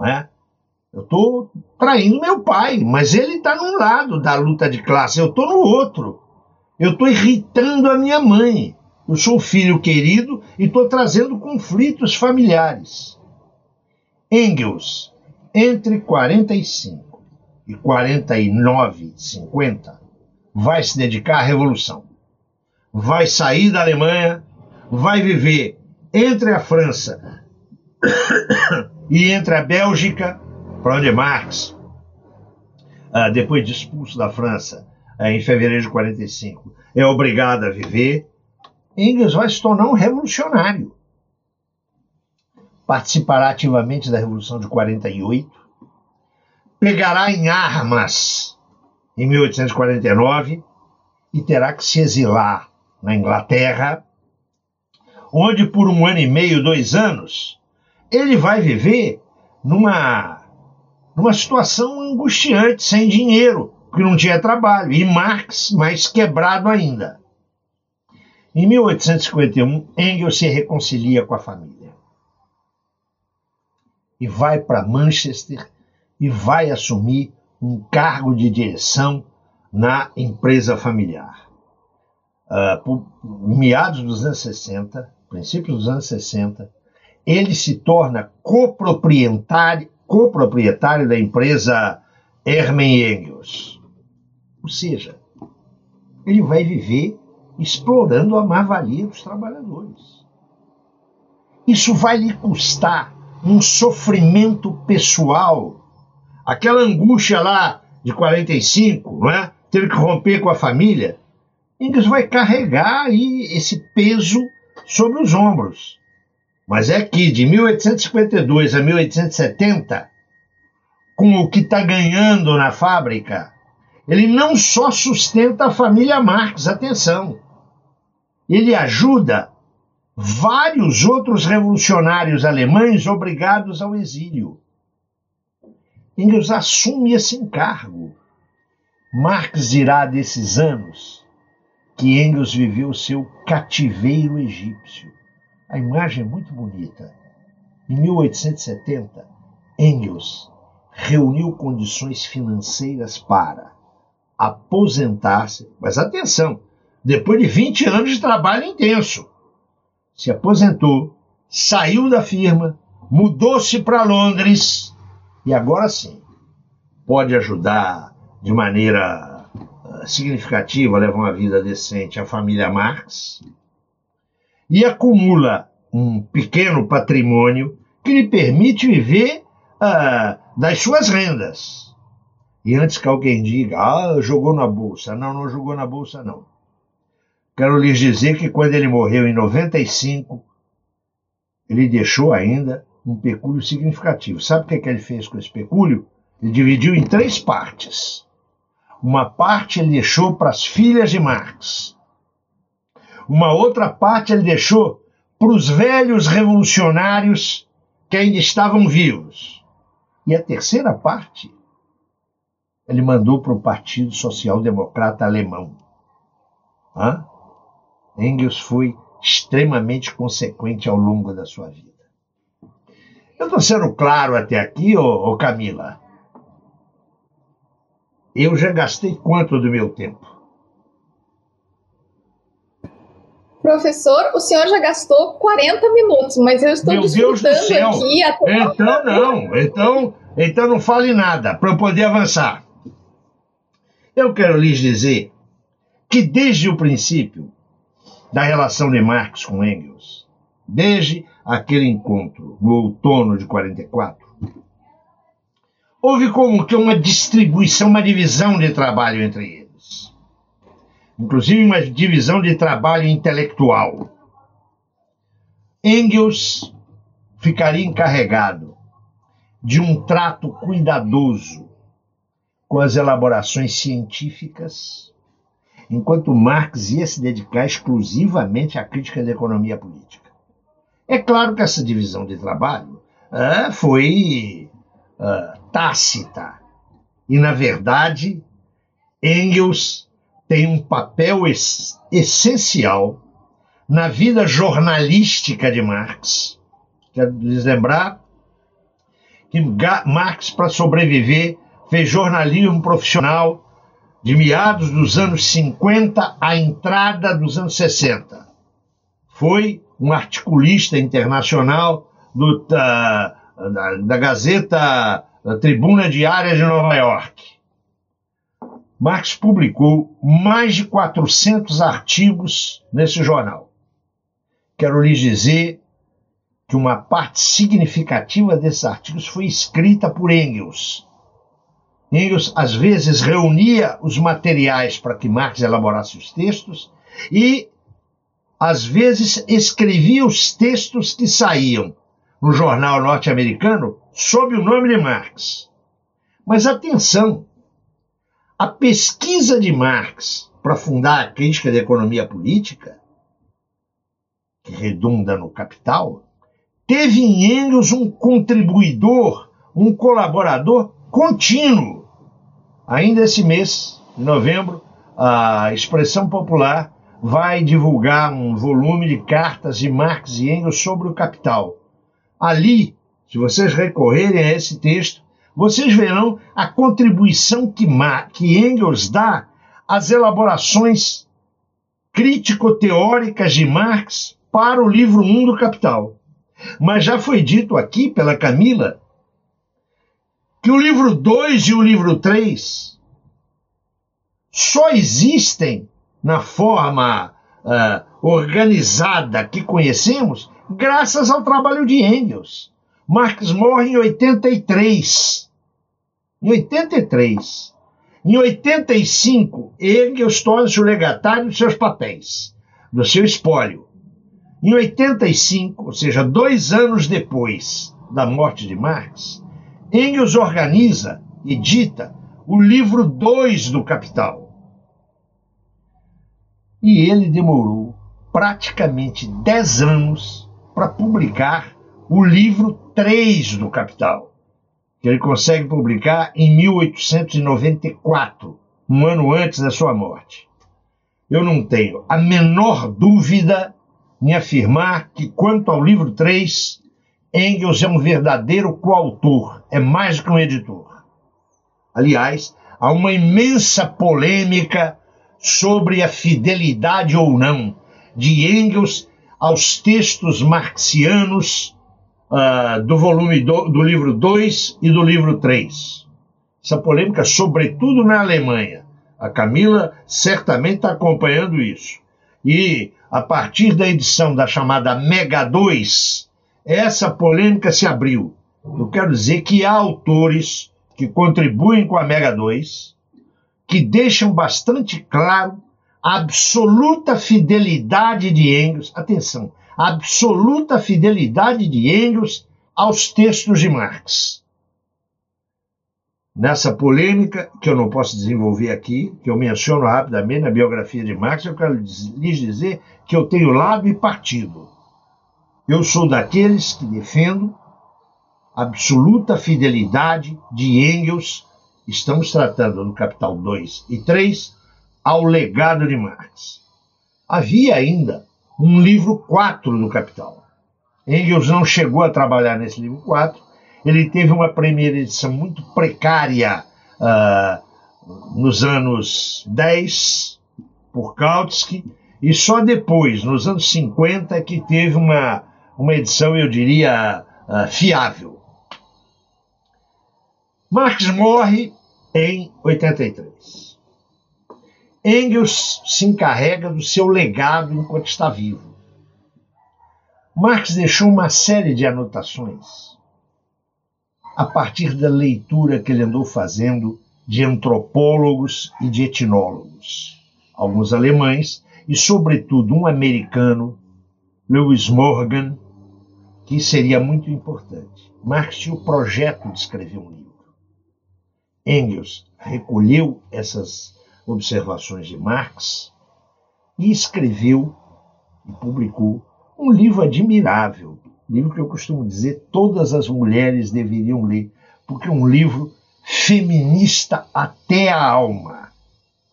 Não é? Eu estou traindo meu pai, mas ele está num lado da luta de classe, eu estou no outro. Eu estou irritando a minha mãe. Eu sou filho querido e estou trazendo conflitos familiares. Engels, entre 45 e 49, 50, vai se dedicar à revolução. Vai sair da Alemanha, vai viver entre a França e entre a Bélgica, para onde Marx, ah, depois de expulso da França ah, em fevereiro de 45, é obrigado a viver, Engels vai se tornar um revolucionário. Participará ativamente da Revolução de 48, pegará em armas em 1849 e terá que se exilar na Inglaterra, onde por um ano e meio, dois anos, ele vai viver numa, numa situação angustiante, sem dinheiro, porque não tinha trabalho, e Marx mais quebrado ainda. Em 1851, Engels se reconcilia com a família e vai para Manchester e vai assumir um cargo de direção na empresa familiar. Uh, por meados dos anos 60, princípios dos anos 60, ele se torna coproprietário, coproprietário da empresa Hermann Engels. Ou seja, ele vai viver explorando a má-valia dos trabalhadores. Isso vai lhe custar um sofrimento pessoal. Aquela angústia lá de 45, não é? Teve que romper com a família. Engels vai carregar aí esse peso sobre os ombros. Mas é que de 1852 a 1870, com o que está ganhando na fábrica, ele não só sustenta a família Marx, atenção, ele ajuda vários outros revolucionários alemães obrigados ao exílio. Engels assume esse encargo. Marx dirá desses anos que Engels viveu seu cativeiro egípcio. A imagem é muito bonita. Em 1870, Engels reuniu condições financeiras para aposentar-se, mas atenção, depois de 20 anos de trabalho intenso. Se aposentou, saiu da firma, mudou-se para Londres e agora sim pode ajudar de maneira uh, significativa a levar uma vida decente a família Marx e acumula um pequeno patrimônio que lhe permite viver uh, das suas rendas. E antes que alguém diga, ah, jogou na bolsa. Não, não jogou na bolsa, não. Quero lhes dizer que quando ele morreu em 95, ele deixou ainda um pecúlio significativo. Sabe o que, é que ele fez com esse pecúlio? Ele dividiu em três partes. Uma parte ele deixou para as filhas de Marx. Uma outra parte ele deixou para os velhos revolucionários que ainda estavam vivos. E a terceira parte ele mandou para o Partido Social Democrata Alemão. Hã? Engels foi extremamente consequente ao longo da sua vida. Eu estou sendo claro até aqui, ô, ô Camila? Eu já gastei quanto do meu tempo? Professor, o senhor já gastou 40 minutos, mas eu estou Meu Deus do céu. aqui até. Então não, então, então não fale nada para eu poder avançar. Eu quero lhes dizer que desde o princípio da relação de Marx com Engels, desde aquele encontro no outono de 44, houve como que uma distribuição, uma divisão de trabalho entre eles. Inclusive uma divisão de trabalho intelectual. Engels ficaria encarregado de um trato cuidadoso com as elaborações científicas enquanto Marx ia se dedicar exclusivamente à crítica da economia política. É claro que essa divisão de trabalho uh, foi uh, tácita. E, na verdade, Engels tem um papel es essencial na vida jornalística de Marx. Quero lhes lembrar que Marx, para sobreviver, fez jornalismo profissional de meados dos anos 50 à entrada dos anos 60. Foi um articulista internacional do, da, da, da Gazeta da Tribuna Diária de Nova York. Marx publicou mais de 400 artigos nesse jornal. Quero lhes dizer que uma parte significativa desses artigos foi escrita por Engels. Engels, às vezes, reunia os materiais para que Marx elaborasse os textos e, às vezes, escrevia os textos que saíam no jornal norte-americano sob o nome de Marx. Mas atenção! A pesquisa de Marx para fundar a crítica da economia política, que redunda no Capital, teve em Engels um contribuidor, um colaborador contínuo. Ainda esse mês, de novembro, a Expressão Popular vai divulgar um volume de cartas de Marx e Engels sobre o Capital. Ali, se vocês recorrerem a esse texto, vocês verão a contribuição que, que Engels dá às elaborações crítico-teóricas de Marx para o livro 1 do Capital. Mas já foi dito aqui pela Camila que o livro 2 e o livro 3 só existem na forma uh, organizada que conhecemos graças ao trabalho de Engels. Marx morre em 83. Em 83. Em 85, Engels torna-se o legatário de seus papéis, do seu espólio. Em 85, ou seja, dois anos depois da morte de Marx, Engels organiza, edita, o livro 2 do Capital. E ele demorou praticamente 10 anos para publicar o livro 3 do Capital, que ele consegue publicar em 1894, um ano antes da sua morte. Eu não tenho a menor dúvida em afirmar que, quanto ao livro 3, Engels é um verdadeiro coautor, é mais que um editor. Aliás, há uma imensa polêmica sobre a fidelidade ou não de Engels aos textos marxianos uh, do volume do, do livro 2 e do livro 3. Essa polêmica, sobretudo na Alemanha. A Camila certamente está acompanhando isso. E a partir da edição da chamada Mega 2, essa polêmica se abriu. Eu quero dizer que há autores que contribuem com a Mega 2 que deixam bastante claro a absoluta fidelidade de Engels. Atenção, absoluta fidelidade de Engels aos textos de Marx. Nessa polêmica, que eu não posso desenvolver aqui, que eu menciono rapidamente na biografia de Marx, eu quero lhes dizer que eu tenho lado e partido. Eu sou daqueles que defendo absoluta fidelidade de Engels, estamos tratando no Capital 2 e 3, ao legado de Marx. Havia ainda um livro 4 do Capital. Engels não chegou a trabalhar nesse livro 4, ele teve uma primeira edição muito precária uh, nos anos 10, por Kautsky, e só depois, nos anos 50, que teve uma, uma edição, eu diria, uh, fiável. Marx morre em 83. Engels se encarrega do seu legado enquanto está vivo. Marx deixou uma série de anotações a partir da leitura que ele andou fazendo de antropólogos e de etnólogos, alguns alemães e, sobretudo, um americano, Lewis Morgan, que seria muito importante. Marx tinha o projeto de escrever um livro. Engels recolheu essas observações de Marx e escreveu e publicou um livro admirável, livro que eu costumo dizer todas as mulheres deveriam ler, porque é um livro feminista até a alma,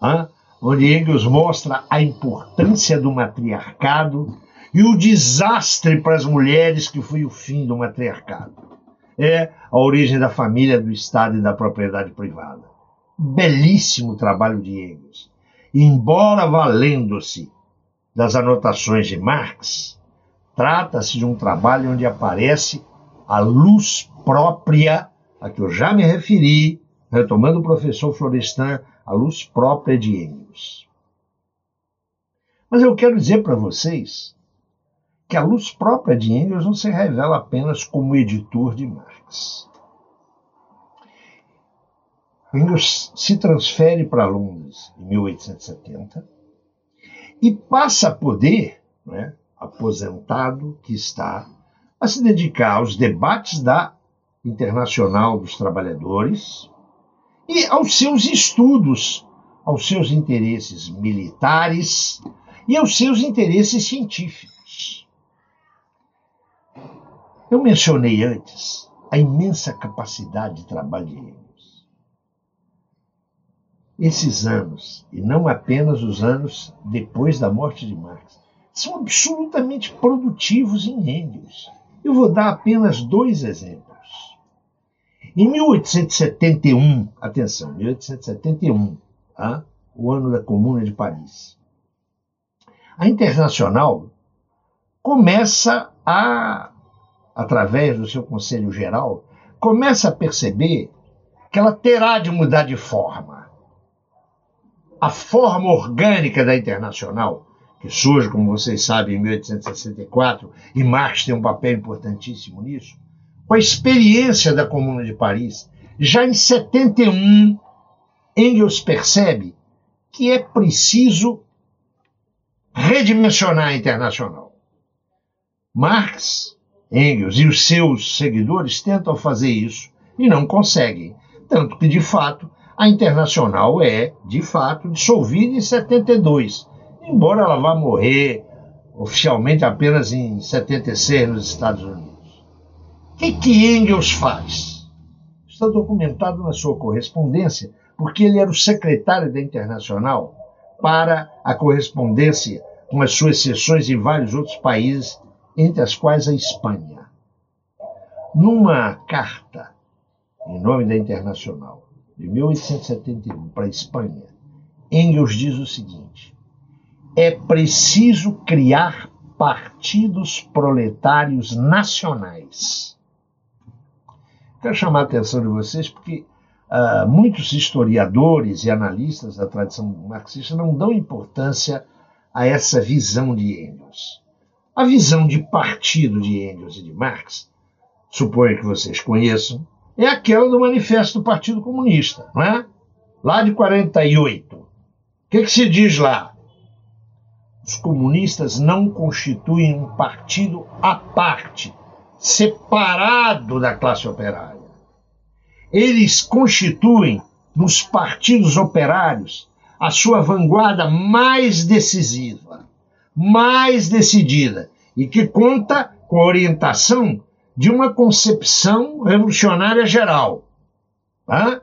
hein? onde Engels mostra a importância do matriarcado e o desastre para as mulheres que foi o fim do matriarcado. É a origem da família, do Estado e da propriedade privada belíssimo trabalho de Engels. Embora valendo-se das anotações de Marx, trata-se de um trabalho onde aparece a luz própria a que eu já me referi, retomando o professor Florestan, a luz própria de Engels. Mas eu quero dizer para vocês que a luz própria de Engels não se revela apenas como editor de Marx. Engels se transfere para Londres em 1870 e passa a poder, né, aposentado que está, a se dedicar aos debates da Internacional dos Trabalhadores e aos seus estudos, aos seus interesses militares e aos seus interesses científicos. Eu mencionei antes a imensa capacidade de trabalho de Engels. Esses anos, e não apenas os anos depois da morte de Marx, são absolutamente produtivos em Engels. Eu vou dar apenas dois exemplos. Em 1871, atenção, 1871, tá? o ano da Comuna de Paris, a Internacional começa a através do seu Conselho Geral, começa a perceber que ela terá de mudar de forma. A forma orgânica da Internacional, que surge, como vocês sabem, em 1864, e Marx tem um papel importantíssimo nisso, com a experiência da Comuna de Paris, já em 71, Engels percebe que é preciso redimensionar a Internacional. Marx Engels e os seus seguidores tentam fazer isso e não conseguem. Tanto que, de fato, a Internacional é, de fato, dissolvida em 72, embora ela vá morrer oficialmente apenas em 76 nos Estados Unidos. O que, que Engels faz? Está documentado na sua correspondência, porque ele era o secretário da Internacional para a correspondência com as suas sessões em vários outros países entre as quais a Espanha. Numa carta em nome da Internacional de 1871 para a Espanha, Engels diz o seguinte: é preciso criar partidos proletários nacionais. Quero chamar a atenção de vocês porque uh, muitos historiadores e analistas da tradição marxista não dão importância a essa visão de Engels. A visão de partido de Engels e de Marx, suponho que vocês conheçam, é aquela do Manifesto do Partido Comunista, não é? Lá de 48. O que, que se diz lá? Os comunistas não constituem um partido à parte, separado da classe operária. Eles constituem nos partidos operários a sua vanguarda mais decisiva mais decidida e que conta com a orientação de uma concepção revolucionária geral. Tá?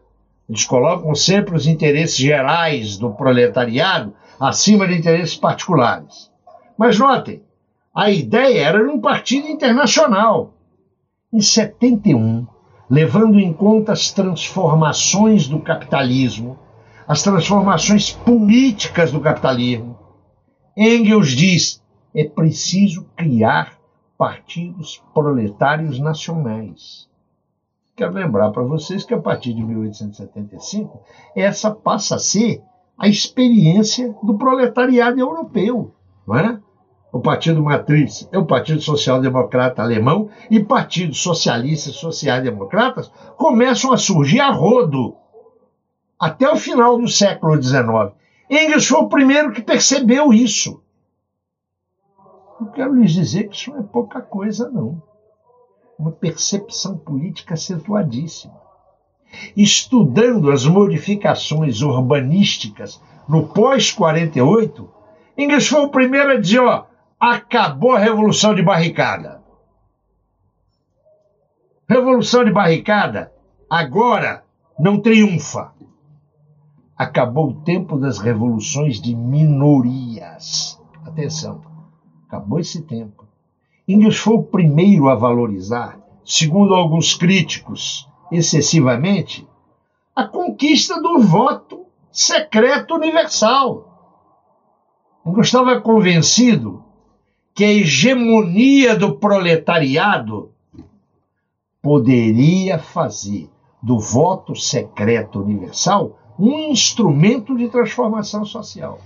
Eles colocam sempre os interesses gerais do proletariado acima de interesses particulares. Mas notem, a ideia era de um partido internacional. Em 71, levando em conta as transformações do capitalismo, as transformações políticas do capitalismo, Engels diz: é preciso criar partidos proletários nacionais. Quero lembrar para vocês que a partir de 1875, essa passa a ser a experiência do proletariado europeu. Não é? O Partido Matriz é o Partido Social Democrata Alemão e partidos socialistas e sociais-democratas começam a surgir a rodo até o final do século XIX. Engels foi o primeiro que percebeu isso. Eu quero lhes dizer que isso não é pouca coisa, não. Uma percepção política acentuadíssima. Estudando as modificações urbanísticas no pós-48, Engels foi o primeiro a dizer: ó, acabou a Revolução de Barricada. Revolução de Barricada agora não triunfa acabou o tempo das revoluções de minorias. Atenção, acabou esse tempo. Engels foi o primeiro a valorizar, segundo alguns críticos, excessivamente, a conquista do voto secreto universal. Engels estava convencido que a hegemonia do proletariado poderia fazer do voto secreto universal um instrumento de transformação social.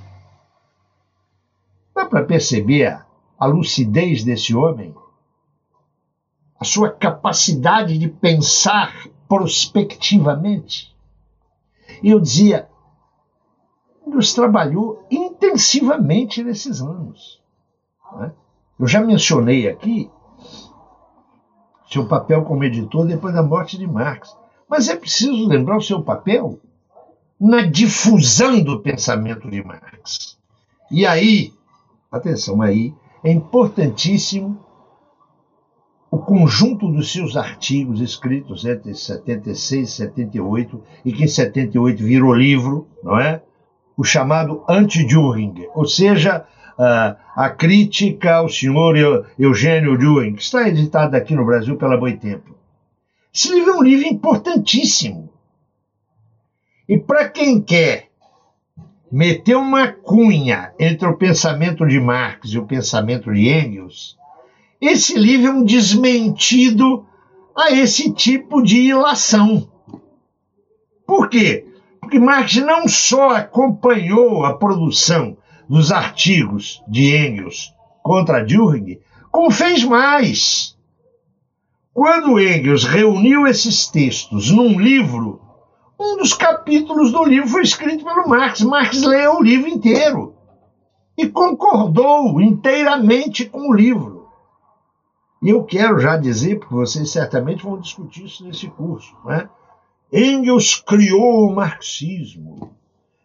Dá para perceber a lucidez desse homem? A sua capacidade de pensar prospectivamente? E eu dizia, Deus trabalhou intensivamente nesses anos. Né? Eu já mencionei aqui seu papel como editor depois da morte de Marx. Mas é preciso lembrar o seu papel na difusão do pensamento de Marx. E aí, atenção aí, é importantíssimo o conjunto dos seus artigos escritos entre 76 e 78, e que em 78 virou livro, não é? O chamado anti-Düring, ou seja, a crítica ao senhor Eugênio Düring, que está editado aqui no Brasil pela Boitempo. Esse livro é um livro importantíssimo e para quem quer meter uma cunha entre o pensamento de Marx e o pensamento de Engels, esse livro é um desmentido a esse tipo de ilação. Por quê? Porque Marx não só acompanhou a produção dos artigos de Engels contra Düring, como fez mais. Quando Engels reuniu esses textos num livro um dos capítulos do livro foi escrito pelo Marx. Marx leu o livro inteiro e concordou inteiramente com o livro. E eu quero já dizer, porque vocês certamente vão discutir isso nesse curso, né? Engels criou o marxismo.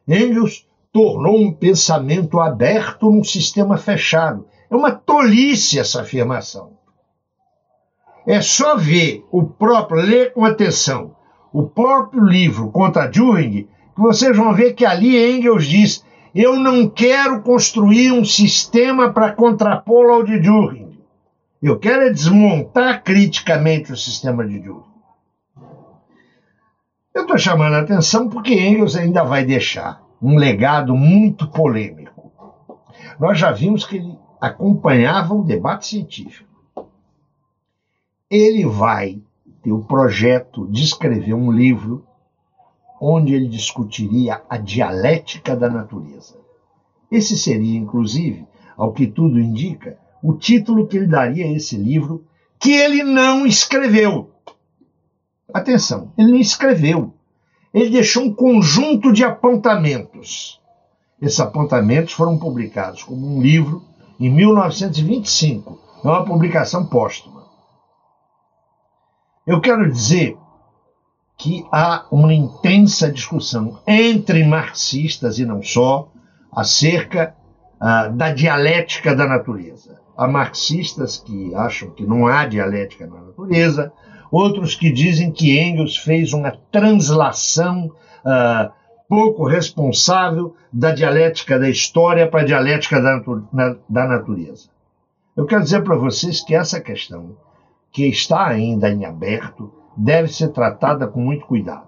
Engels tornou um pensamento aberto num sistema fechado. É uma tolice essa afirmação. É só ver o próprio, ler com atenção o próprio livro contra Düring, que vocês vão ver que ali Engels diz: Eu não quero construir um sistema para contrapô-lo ao de Düring. Eu quero é desmontar criticamente o sistema de Düring. Eu estou chamando a atenção porque Engels ainda vai deixar um legado muito polêmico. Nós já vimos que ele acompanhava o debate científico. Ele vai ter o projeto de escrever um livro onde ele discutiria a dialética da natureza. Esse seria, inclusive, ao que tudo indica, o título que ele daria a esse livro, que ele não escreveu. Atenção, ele não escreveu. Ele deixou um conjunto de apontamentos. Esses apontamentos foram publicados como um livro em 1925, é uma publicação póstuma. Eu quero dizer que há uma intensa discussão entre marxistas e não só acerca uh, da dialética da natureza. Há marxistas que acham que não há dialética na natureza, outros que dizem que Engels fez uma translação uh, pouco responsável da dialética da história para a dialética da, da natureza. Eu quero dizer para vocês que essa questão que está ainda em aberto deve ser tratada com muito cuidado.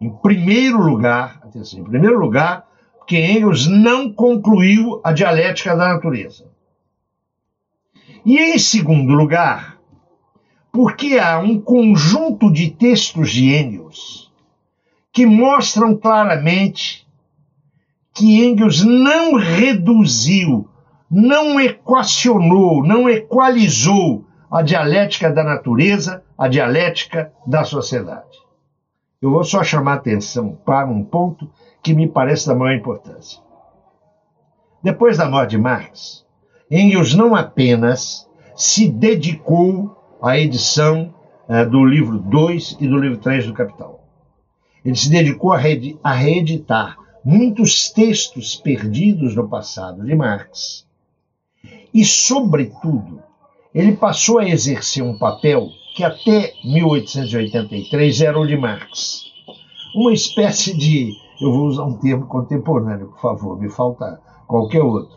Em primeiro lugar, atenção, em primeiro lugar, porque Engels não concluiu a dialética da natureza. E em segundo lugar, porque há um conjunto de textos de Engels que mostram claramente que Engels não reduziu, não equacionou, não equalizou a dialética da natureza, a dialética da sociedade. Eu vou só chamar atenção para um ponto que me parece da maior importância. Depois da morte de Marx, Engels não apenas se dedicou à edição eh, do livro 2 e do livro 3 do Capital. Ele se dedicou a, a reeditar muitos textos perdidos no passado de Marx. E, sobretudo, ele passou a exercer um papel que até 1883 era o de Marx. Uma espécie de, eu vou usar um termo contemporâneo, por favor, me falta qualquer outro.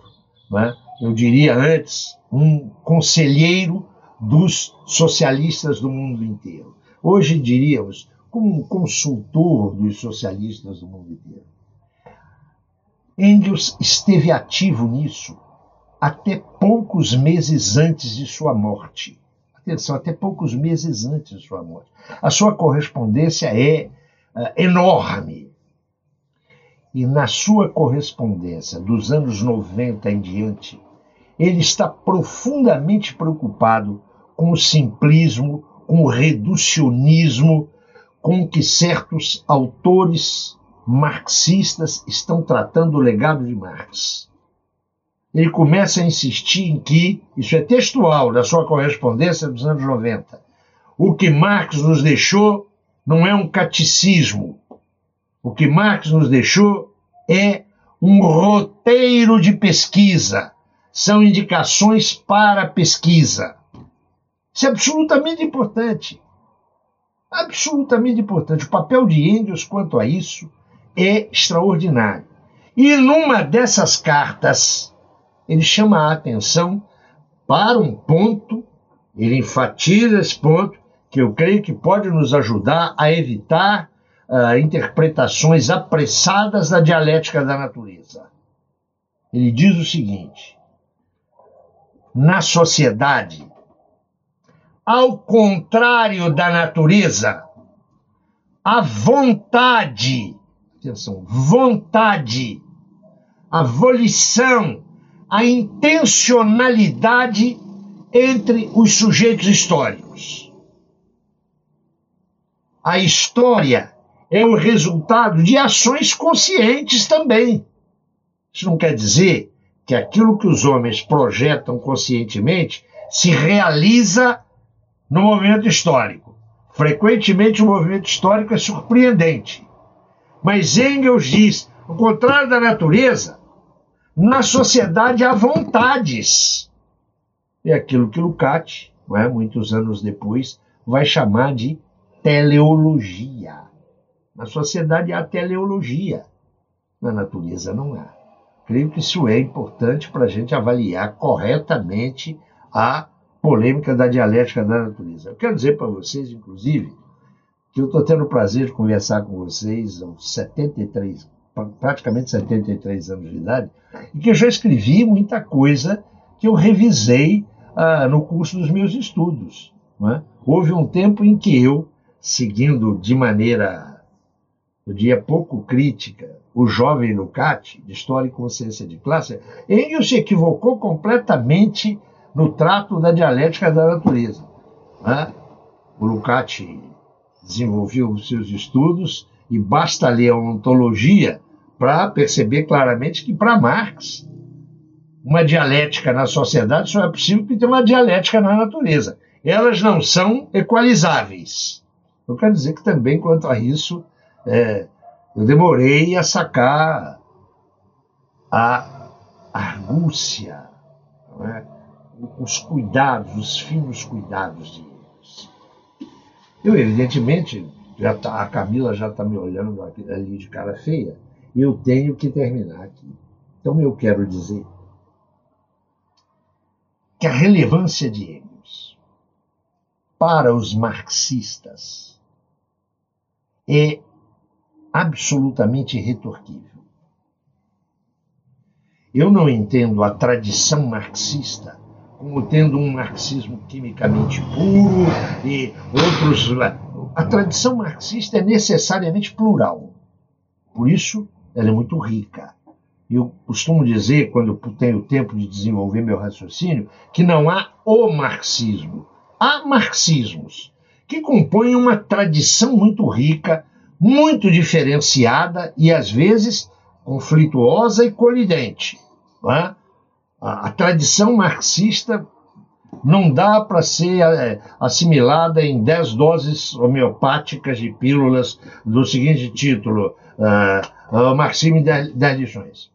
Né? Eu diria antes, um conselheiro dos socialistas do mundo inteiro. Hoje diríamos, como um consultor dos socialistas do mundo inteiro. Engels esteve ativo nisso até poucos meses antes de sua morte. Atenção, até poucos meses antes de sua morte. A sua correspondência é uh, enorme. e na sua correspondência dos anos 90 em diante, ele está profundamente preocupado com o simplismo, com o reducionismo com que certos autores marxistas estão tratando o legado de Marx. Ele começa a insistir em que, isso é textual da sua correspondência dos anos 90, o que Marx nos deixou não é um catecismo. O que Marx nos deixou é um roteiro de pesquisa. São indicações para pesquisa. Isso é absolutamente importante. Absolutamente importante. O papel de Engels quanto a isso é extraordinário. E numa dessas cartas, ele chama a atenção para um ponto, ele enfatiza esse ponto, que eu creio que pode nos ajudar a evitar uh, interpretações apressadas da dialética da natureza. Ele diz o seguinte: na sociedade, ao contrário da natureza, a vontade, atenção, vontade, a volição, a intencionalidade entre os sujeitos históricos. A história é o resultado de ações conscientes também. Isso não quer dizer que aquilo que os homens projetam conscientemente se realiza no movimento histórico. Frequentemente o movimento histórico é surpreendente. Mas Engels diz, ao contrário da natureza, na sociedade há vontades. É aquilo que Lukács, é, muitos anos depois, vai chamar de teleologia. Na sociedade há teleologia, na natureza não há. Creio que isso é importante para a gente avaliar corretamente a polêmica da dialética da natureza. Eu quero dizer para vocês, inclusive, que eu estou tendo o prazer de conversar com vocês aos 73, praticamente 73 anos de idade, e que eu já escrevi muita coisa que eu revisei ah, no curso dos meus estudos. É? Houve um tempo em que eu, seguindo de maneira, eu diria, pouco crítica, o jovem Lucati, de História e Consciência de Classe, Engels se equivocou completamente no trato da dialética da natureza. Né? O Lucati desenvolveu os seus estudos e basta ler a ontologia para perceber claramente que para Marx uma dialética na sociedade só é possível que tenha uma dialética na natureza. Elas não são equalizáveis. Eu quero dizer que também quanto a isso é, eu demorei a sacar a argúcia, é? os cuidados, os finos cuidados de eles. Eu, evidentemente, já tá, a Camila já está me olhando ali de cara feia, eu tenho que terminar aqui. Então, eu quero dizer que a relevância de Engels para os marxistas é absolutamente retorquível. Eu não entendo a tradição marxista como tendo um marxismo quimicamente puro e outros. A tradição marxista é necessariamente plural. Por isso, ela é muito rica. Eu costumo dizer, quando eu tenho tempo de desenvolver meu raciocínio, que não há o marxismo. Há marxismos que compõem uma tradição muito rica, muito diferenciada e, às vezes, conflituosa e colidente. É? a, a tradição marxista não dá para ser é, assimilada em dez doses homeopáticas de pílulas do seguinte título, uh, uh, em dez lições.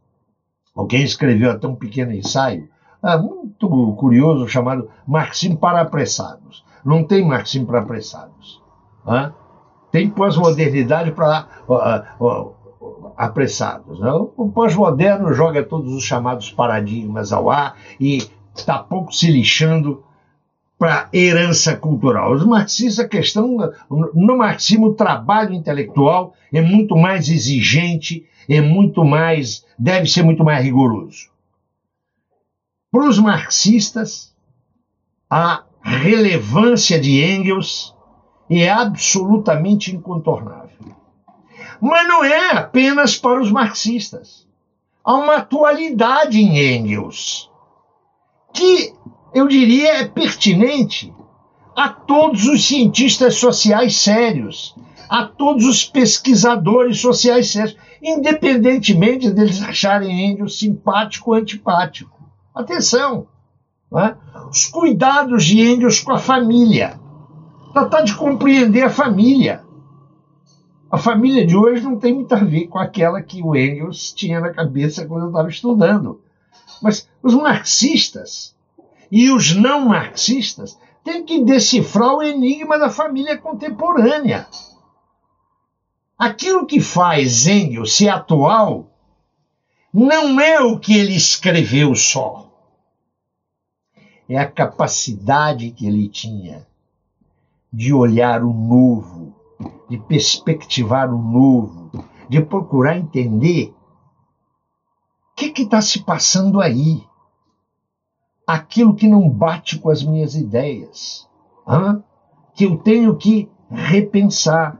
Alguém escreveu até um pequeno ensaio, uh, muito curioso, chamado Marxismo para apressados. Não tem marxismo para apressados. Uh, tem pós-modernidade para apressados. Né? O pós-moderno joga todos os chamados paradigmas ao ar e está pouco se lixando para herança cultural. Os marxistas, a questão, no marxismo, o trabalho intelectual é muito mais exigente, é muito mais, deve ser muito mais rigoroso. Para os marxistas, a relevância de Engels é absolutamente incontornável. Mas não é apenas para os marxistas. Há uma atualidade em Engels que eu diria é pertinente a todos os cientistas sociais sérios, a todos os pesquisadores sociais sérios, independentemente deles acharem Engels simpático ou antipático. Atenção! É? Os cuidados de Engels com a família. Tratar de compreender a família. A família de hoje não tem muito a ver com aquela que o Engels tinha na cabeça quando eu estava estudando. Mas os marxistas e os não marxistas têm que decifrar o enigma da família contemporânea. Aquilo que faz Engels ser atual não é o que ele escreveu só. É a capacidade que ele tinha de olhar o novo, de perspectivar o novo, de procurar entender que está se passando aí. Aquilo que não bate com as minhas ideias, hein? que eu tenho que repensar.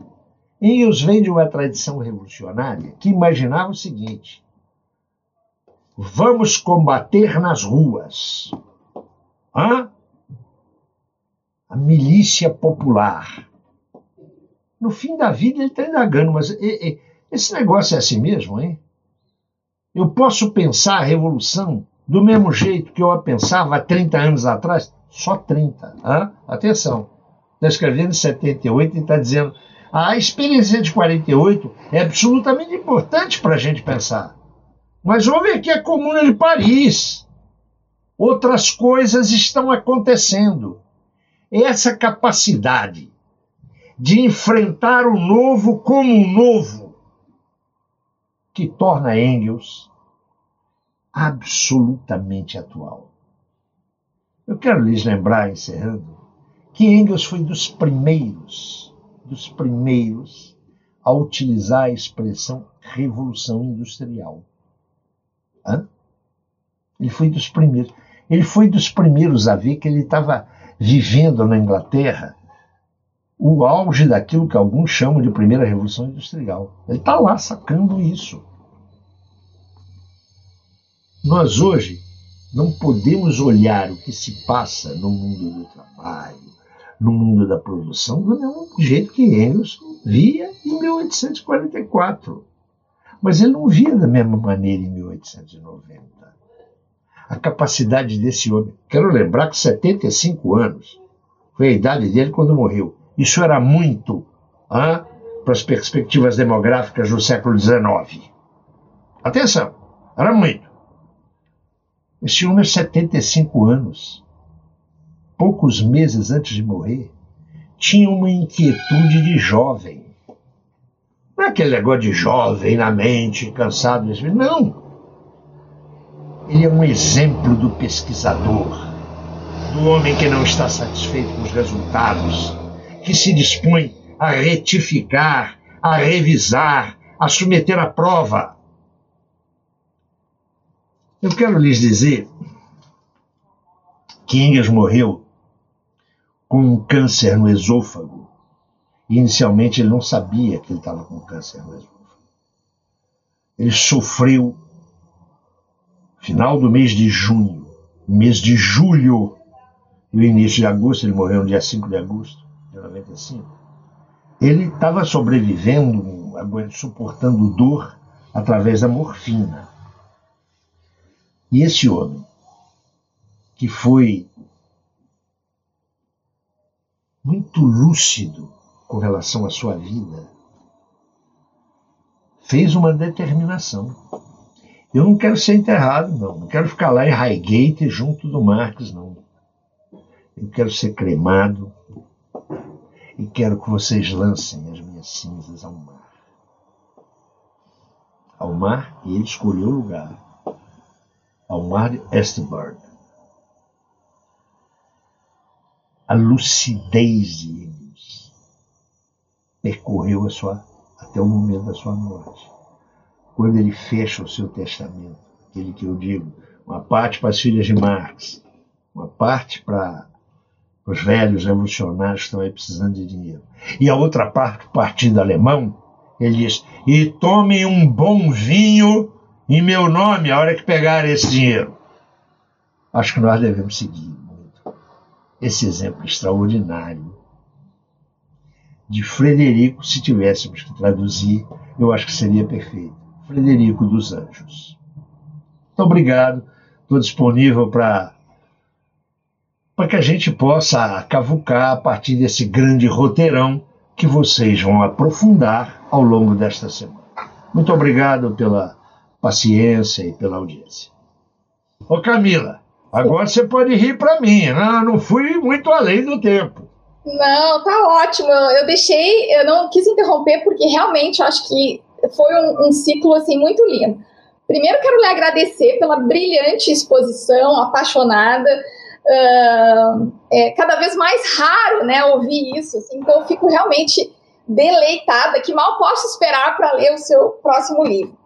Engels vem de uma tradição revolucionária que imaginava o seguinte: vamos combater nas ruas. Hã? A milícia popular. No fim da vida ele está indagando, mas esse negócio é assim mesmo, hein? Eu posso pensar a revolução do mesmo jeito que eu a pensava há 30 anos atrás? Só 30. Hã? Atenção. Está escrevendo em 78 e está dizendo a experiência de 48 é absolutamente importante para a gente pensar. Mas houve aqui a Comuna de Paris. Outras coisas estão acontecendo. Essa capacidade de enfrentar o novo como um novo, que torna Engels absolutamente atual. Eu quero lhes lembrar, encerrando, que Engels foi dos primeiros, dos primeiros a utilizar a expressão revolução industrial. Hã? Ele foi dos primeiros. Ele foi dos primeiros a ver que ele estava vivendo na Inglaterra o auge daquilo que alguns chamam de primeira revolução industrial. Ele está lá sacando isso. Nós hoje não podemos olhar o que se passa no mundo do trabalho, no mundo da produção, do mesmo jeito que Engels via em 1844. Mas ele não via da mesma maneira em 1890. A capacidade desse homem. Quero lembrar que 75 anos foi a idade dele quando morreu. Isso era muito para as perspectivas demográficas do século XIX. Atenção, era muito. Esse homem, 75 anos, poucos meses antes de morrer, tinha uma inquietude de jovem. Não é aquele negócio de jovem na mente, cansado. Não. Ele é um exemplo do pesquisador, do homem que não está satisfeito com os resultados, que se dispõe a retificar, a revisar, a submeter à prova. Eu quero lhes dizer que Engels morreu com um câncer no esôfago. inicialmente ele não sabia que ele estava com câncer no esôfago. Ele sofreu final do mês de junho, mês de julho e início de agosto, ele morreu no dia 5 de agosto 95, ele estava sobrevivendo, suportando dor através da morfina. E esse homem, que foi muito lúcido com relação à sua vida, fez uma determinação. Eu não quero ser enterrado, não. Não quero ficar lá em Highgate junto do Marx, não. Eu quero ser cremado e quero que vocês lancem as minhas cinzas ao mar. Ao mar, e ele escolheu o lugar. Ao mar de Estburn. A lucidez de percorreu a sua, até o momento da sua morte. Quando ele fecha o seu testamento, aquele que eu digo, uma parte para as filhas de Marx, uma parte para os velhos revolucionários estão aí precisando de dinheiro. E a outra parte, o Partido Alemão, Ele diz: E tomem um bom vinho em meu nome a hora que pegarem esse dinheiro. Acho que nós devemos seguir muito esse exemplo extraordinário de Frederico, se tivéssemos que traduzir, eu acho que seria perfeito. Frederico dos Anjos. Muito obrigado. Estou disponível para para que a gente possa cavucar a partir desse grande roteirão que vocês vão aprofundar ao longo desta semana. Muito obrigado pela paciência e pela audiência. Ô Camila, agora você pode rir para mim, não, não fui muito além do tempo. Não, tá ótimo. Eu deixei, eu não quis interromper porque realmente eu acho que foi um, um ciclo assim muito lindo. Primeiro quero lhe agradecer pela brilhante exposição, apaixonada. Uh, é cada vez mais raro, né, ouvir isso. Assim, então eu fico realmente deleitada, que mal posso esperar para ler o seu próximo livro.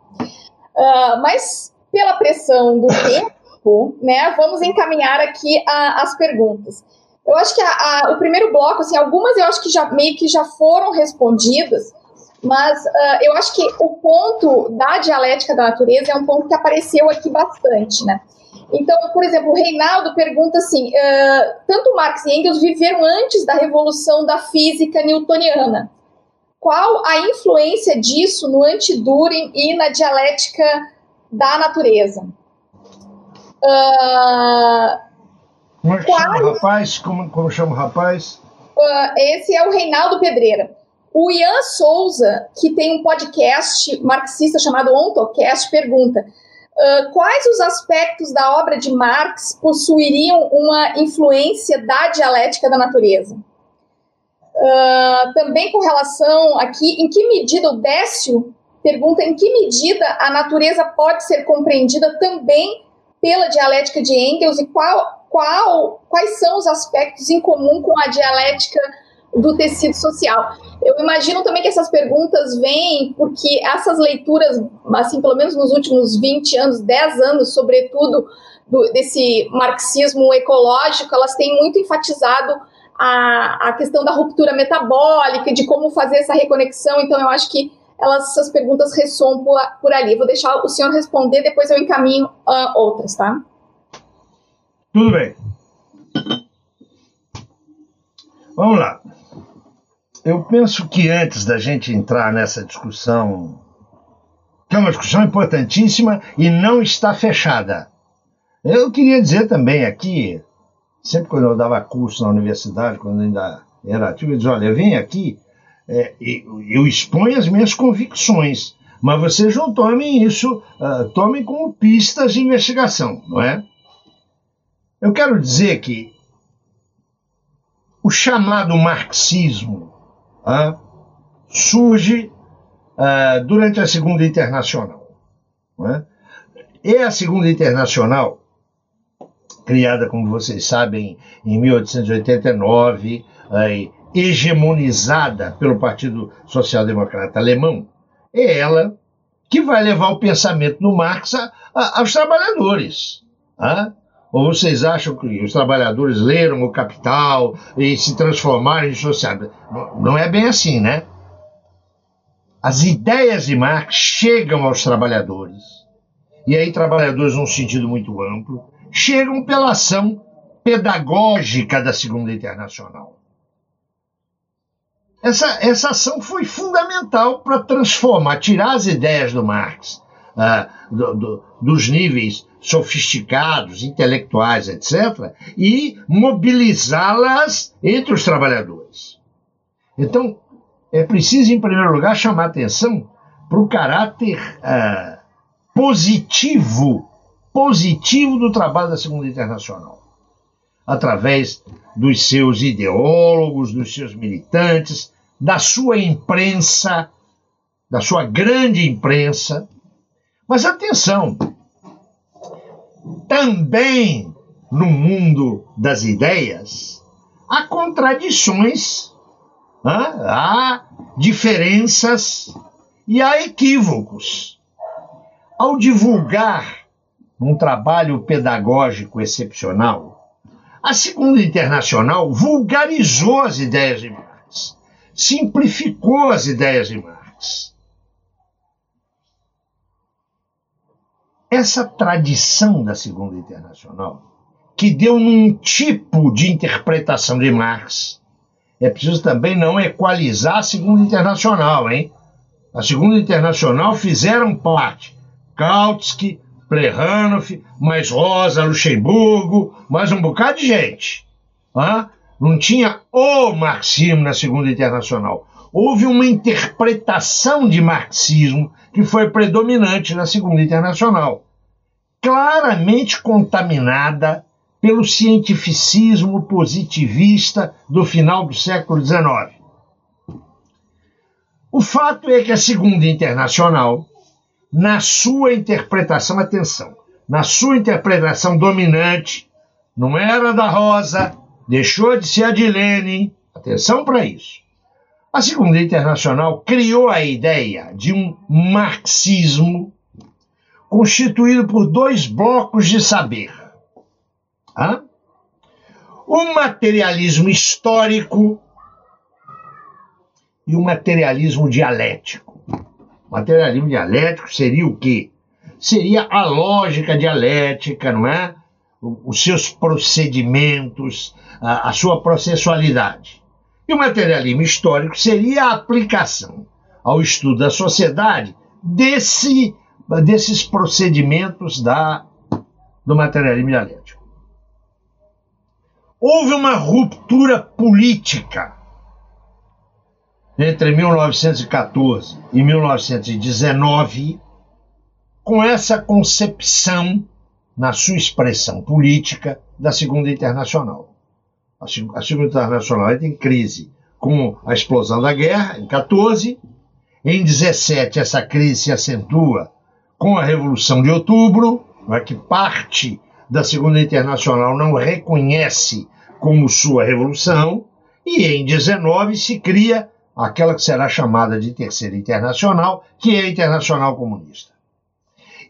Uh, mas pela pressão do tempo, né, vamos encaminhar aqui a, as perguntas. Eu acho que a, a, o primeiro bloco, assim, algumas eu acho que já meio que já foram respondidas, mas uh, eu acho que o ponto da dialética da natureza é um ponto que apareceu aqui bastante, né? Então, por exemplo, o Reinaldo pergunta assim: uh, tanto Marx e Engels viveram antes da revolução da física newtoniana. Qual a influência disso no anti-Düring e na dialética da natureza? Uh, como é que chama o rapaz? Como, como chama o rapaz? Uh, esse é o Reinaldo Pedreira. O Ian Souza, que tem um podcast marxista chamado OntoCast, pergunta: uh, quais os aspectos da obra de Marx possuiriam uma influência da dialética da natureza? Uh, também com relação aqui, em que medida o Décio pergunta em que medida a natureza pode ser compreendida também pela dialética de Engels e qual qual, quais são os aspectos em comum com a dialética do tecido social. Eu imagino também que essas perguntas vêm porque essas leituras, assim, pelo menos nos últimos 20 anos, 10 anos, sobretudo, do, desse marxismo ecológico, elas têm muito enfatizado a, a questão da ruptura metabólica, de como fazer essa reconexão. Então, eu acho que elas, essas perguntas ressoam por, por ali. Vou deixar o senhor responder, depois eu encaminho uh, outras, tá? Tudo bem. Vamos lá. Eu penso que antes da gente entrar nessa discussão, que é uma discussão importantíssima e não está fechada, eu queria dizer também aqui, sempre quando eu dava curso na universidade, quando ainda era ativo, eu dizia, olha, vem aqui, é, eu exponho as minhas convicções, mas vocês não tomem isso, uh, tomem como pistas de investigação, não é? Eu quero dizer que o chamado marxismo ah, surge ah, durante a Segunda Internacional. É? E a Segunda Internacional, criada, como vocês sabem, em 1889, ah, hegemonizada pelo Partido Social Democrata Alemão, é ela que vai levar o pensamento do Marx a, a, aos trabalhadores. Ah? Ou vocês acham que os trabalhadores leram o Capital e se transformaram em sociedade? Não é bem assim, né? As ideias de Marx chegam aos trabalhadores, e aí trabalhadores num sentido muito amplo, chegam pela ação pedagógica da Segunda Internacional. Essa, essa ação foi fundamental para transformar, tirar as ideias do Marx uh, do, do, dos níveis sofisticados, intelectuais, etc., e mobilizá-las entre os trabalhadores. Então, é preciso, em primeiro lugar, chamar atenção para o caráter uh, positivo, positivo do trabalho da Segunda Internacional, através dos seus ideólogos, dos seus militantes, da sua imprensa, da sua grande imprensa. Mas atenção, também no mundo das ideias, há contradições, há diferenças e há equívocos. Ao divulgar um trabalho pedagógico excepcional, a Segunda Internacional vulgarizou as ideias de Marx, simplificou as ideias de Marx. Essa tradição da Segunda Internacional, que deu num tipo de interpretação de Marx, é preciso também não equalizar a Segunda Internacional, hein? A Segunda Internacional fizeram parte Kautsky, Plehanoff, mais Rosa, Luxemburgo, mais um bocado de gente. Hã? Não tinha o marxismo na Segunda Internacional. Houve uma interpretação de marxismo que foi predominante na Segunda Internacional, claramente contaminada pelo cientificismo positivista do final do século XIX. O fato é que a Segunda Internacional, na sua interpretação, atenção, na sua interpretação dominante, não era da Rosa, deixou de ser a de Lenin, atenção para isso. A Segunda Internacional criou a ideia de um marxismo constituído por dois blocos de saber. Hã? O materialismo histórico e o materialismo dialético. O materialismo dialético seria o quê? Seria a lógica dialética, não é? Os seus procedimentos, a sua processualidade. E o materialismo histórico seria a aplicação ao estudo da sociedade desse, desses procedimentos da, do materialismo dialético. Houve uma ruptura política entre 1914 e 1919 com essa concepção, na sua expressão política, da Segunda Internacional. A Segunda Internacional entra em crise com a explosão da guerra, em 14. Em 17, essa crise se acentua com a Revolução de Outubro, é que parte da Segunda Internacional não reconhece como sua revolução, e em 19 se cria aquela que será chamada de Terceira Internacional, que é a Internacional Comunista.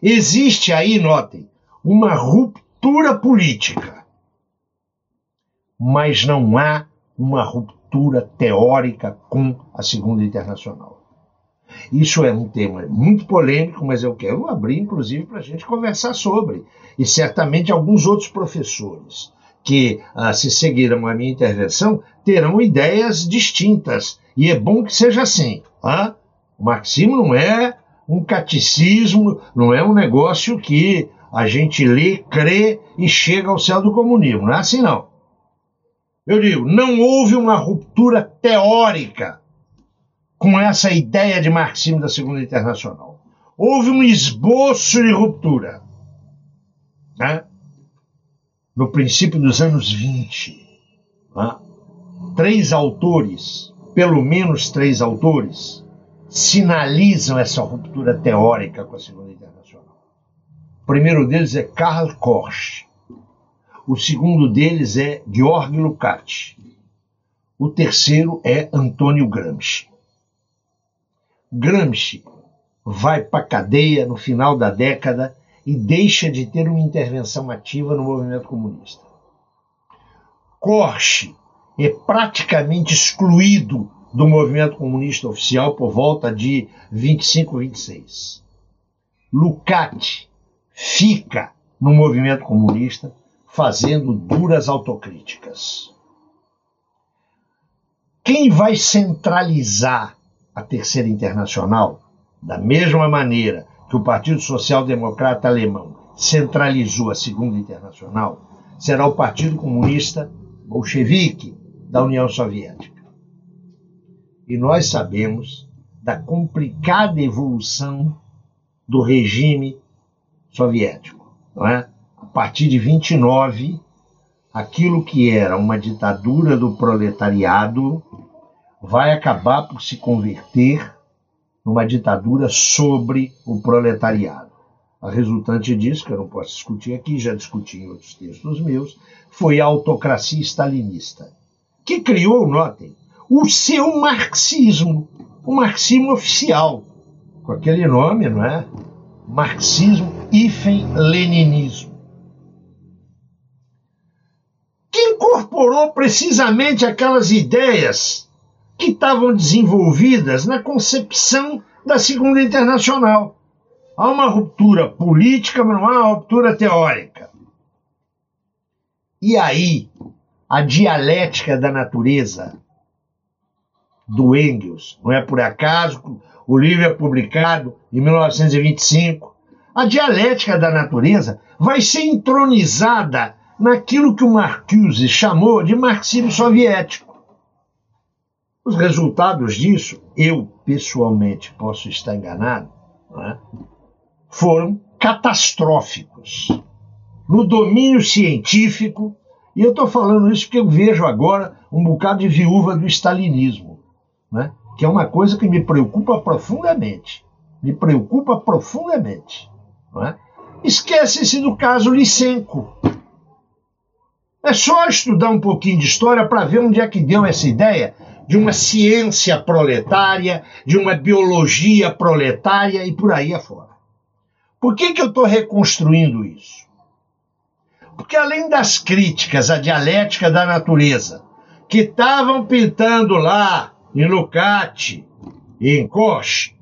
Existe aí, notem, uma ruptura política mas não há uma ruptura teórica com a Segunda Internacional. Isso é um tema muito polêmico, mas eu quero abrir, inclusive, para a gente conversar sobre. E certamente alguns outros professores que ah, se seguiram a minha intervenção terão ideias distintas. E é bom que seja assim. Ah? O marxismo não é um catecismo, não é um negócio que a gente lê, crê e chega ao céu do comunismo. Não é assim, não. Eu digo, não houve uma ruptura teórica com essa ideia de marxismo da Segunda Internacional. Houve um esboço de ruptura. Né? No princípio dos anos 20, né? três autores, pelo menos três autores, sinalizam essa ruptura teórica com a Segunda Internacional. O primeiro deles é Karl Korsch, o segundo deles é Georg Lukács. O terceiro é Antônio Gramsci. Gramsci vai para a cadeia no final da década e deixa de ter uma intervenção ativa no movimento comunista. Korsch é praticamente excluído do movimento comunista oficial por volta de 25, 26. Lukács fica no movimento comunista fazendo duras autocríticas. Quem vai centralizar a Terceira Internacional, da mesma maneira que o Partido Social Democrata Alemão centralizou a Segunda Internacional, será o Partido Comunista Bolchevique da União Soviética. E nós sabemos da complicada evolução do regime soviético, não é? Partir de 29, aquilo que era uma ditadura do proletariado vai acabar por se converter numa ditadura sobre o proletariado. A resultante disso, que eu não posso discutir aqui, já discuti em outros textos meus, foi a autocracia stalinista, que criou, notem, o seu marxismo, o marxismo oficial, com aquele nome, não é? Marxismo-leninismo. Incorporou precisamente aquelas ideias que estavam desenvolvidas na concepção da Segunda Internacional. Há uma ruptura política, mas não há uma ruptura teórica. E aí, a dialética da natureza do Engels, não é por acaso, o livro é publicado em 1925. A dialética da natureza vai ser entronizada naquilo que o Marcuse chamou de marxismo soviético. Os resultados disso, eu pessoalmente posso estar enganado, é? foram catastróficos no domínio científico, e eu estou falando isso porque eu vejo agora um bocado de viúva do stalinismo, né? que é uma coisa que me preocupa profundamente. Me preocupa profundamente. É? Esquece-se do caso Lysenko. É só estudar um pouquinho de história para ver onde é que deu essa ideia de uma ciência proletária, de uma biologia proletária e por aí afora. Por que, que eu estou reconstruindo isso? Porque além das críticas à dialética da natureza, que estavam pintando lá em Lucati e em Koch,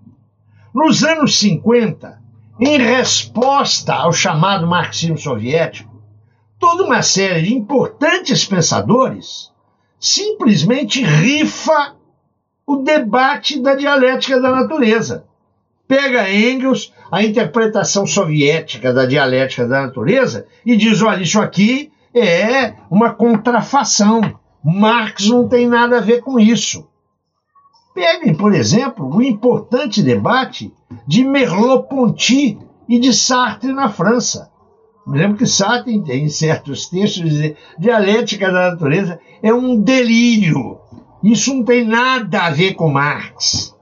nos anos 50, em resposta ao chamado marxismo soviético, toda uma série de importantes pensadores simplesmente rifa o debate da dialética da natureza. Pega Engels, a interpretação soviética da dialética da natureza, e diz: olha, isso aqui é uma contrafação. Marx não tem nada a ver com isso. Peguem, por exemplo, o importante debate de Merleau-Ponty e de Sartre na França. Lembro que Sartre, em certos textos, diz dialética da natureza é um delírio. Isso não tem nada a ver com Marx.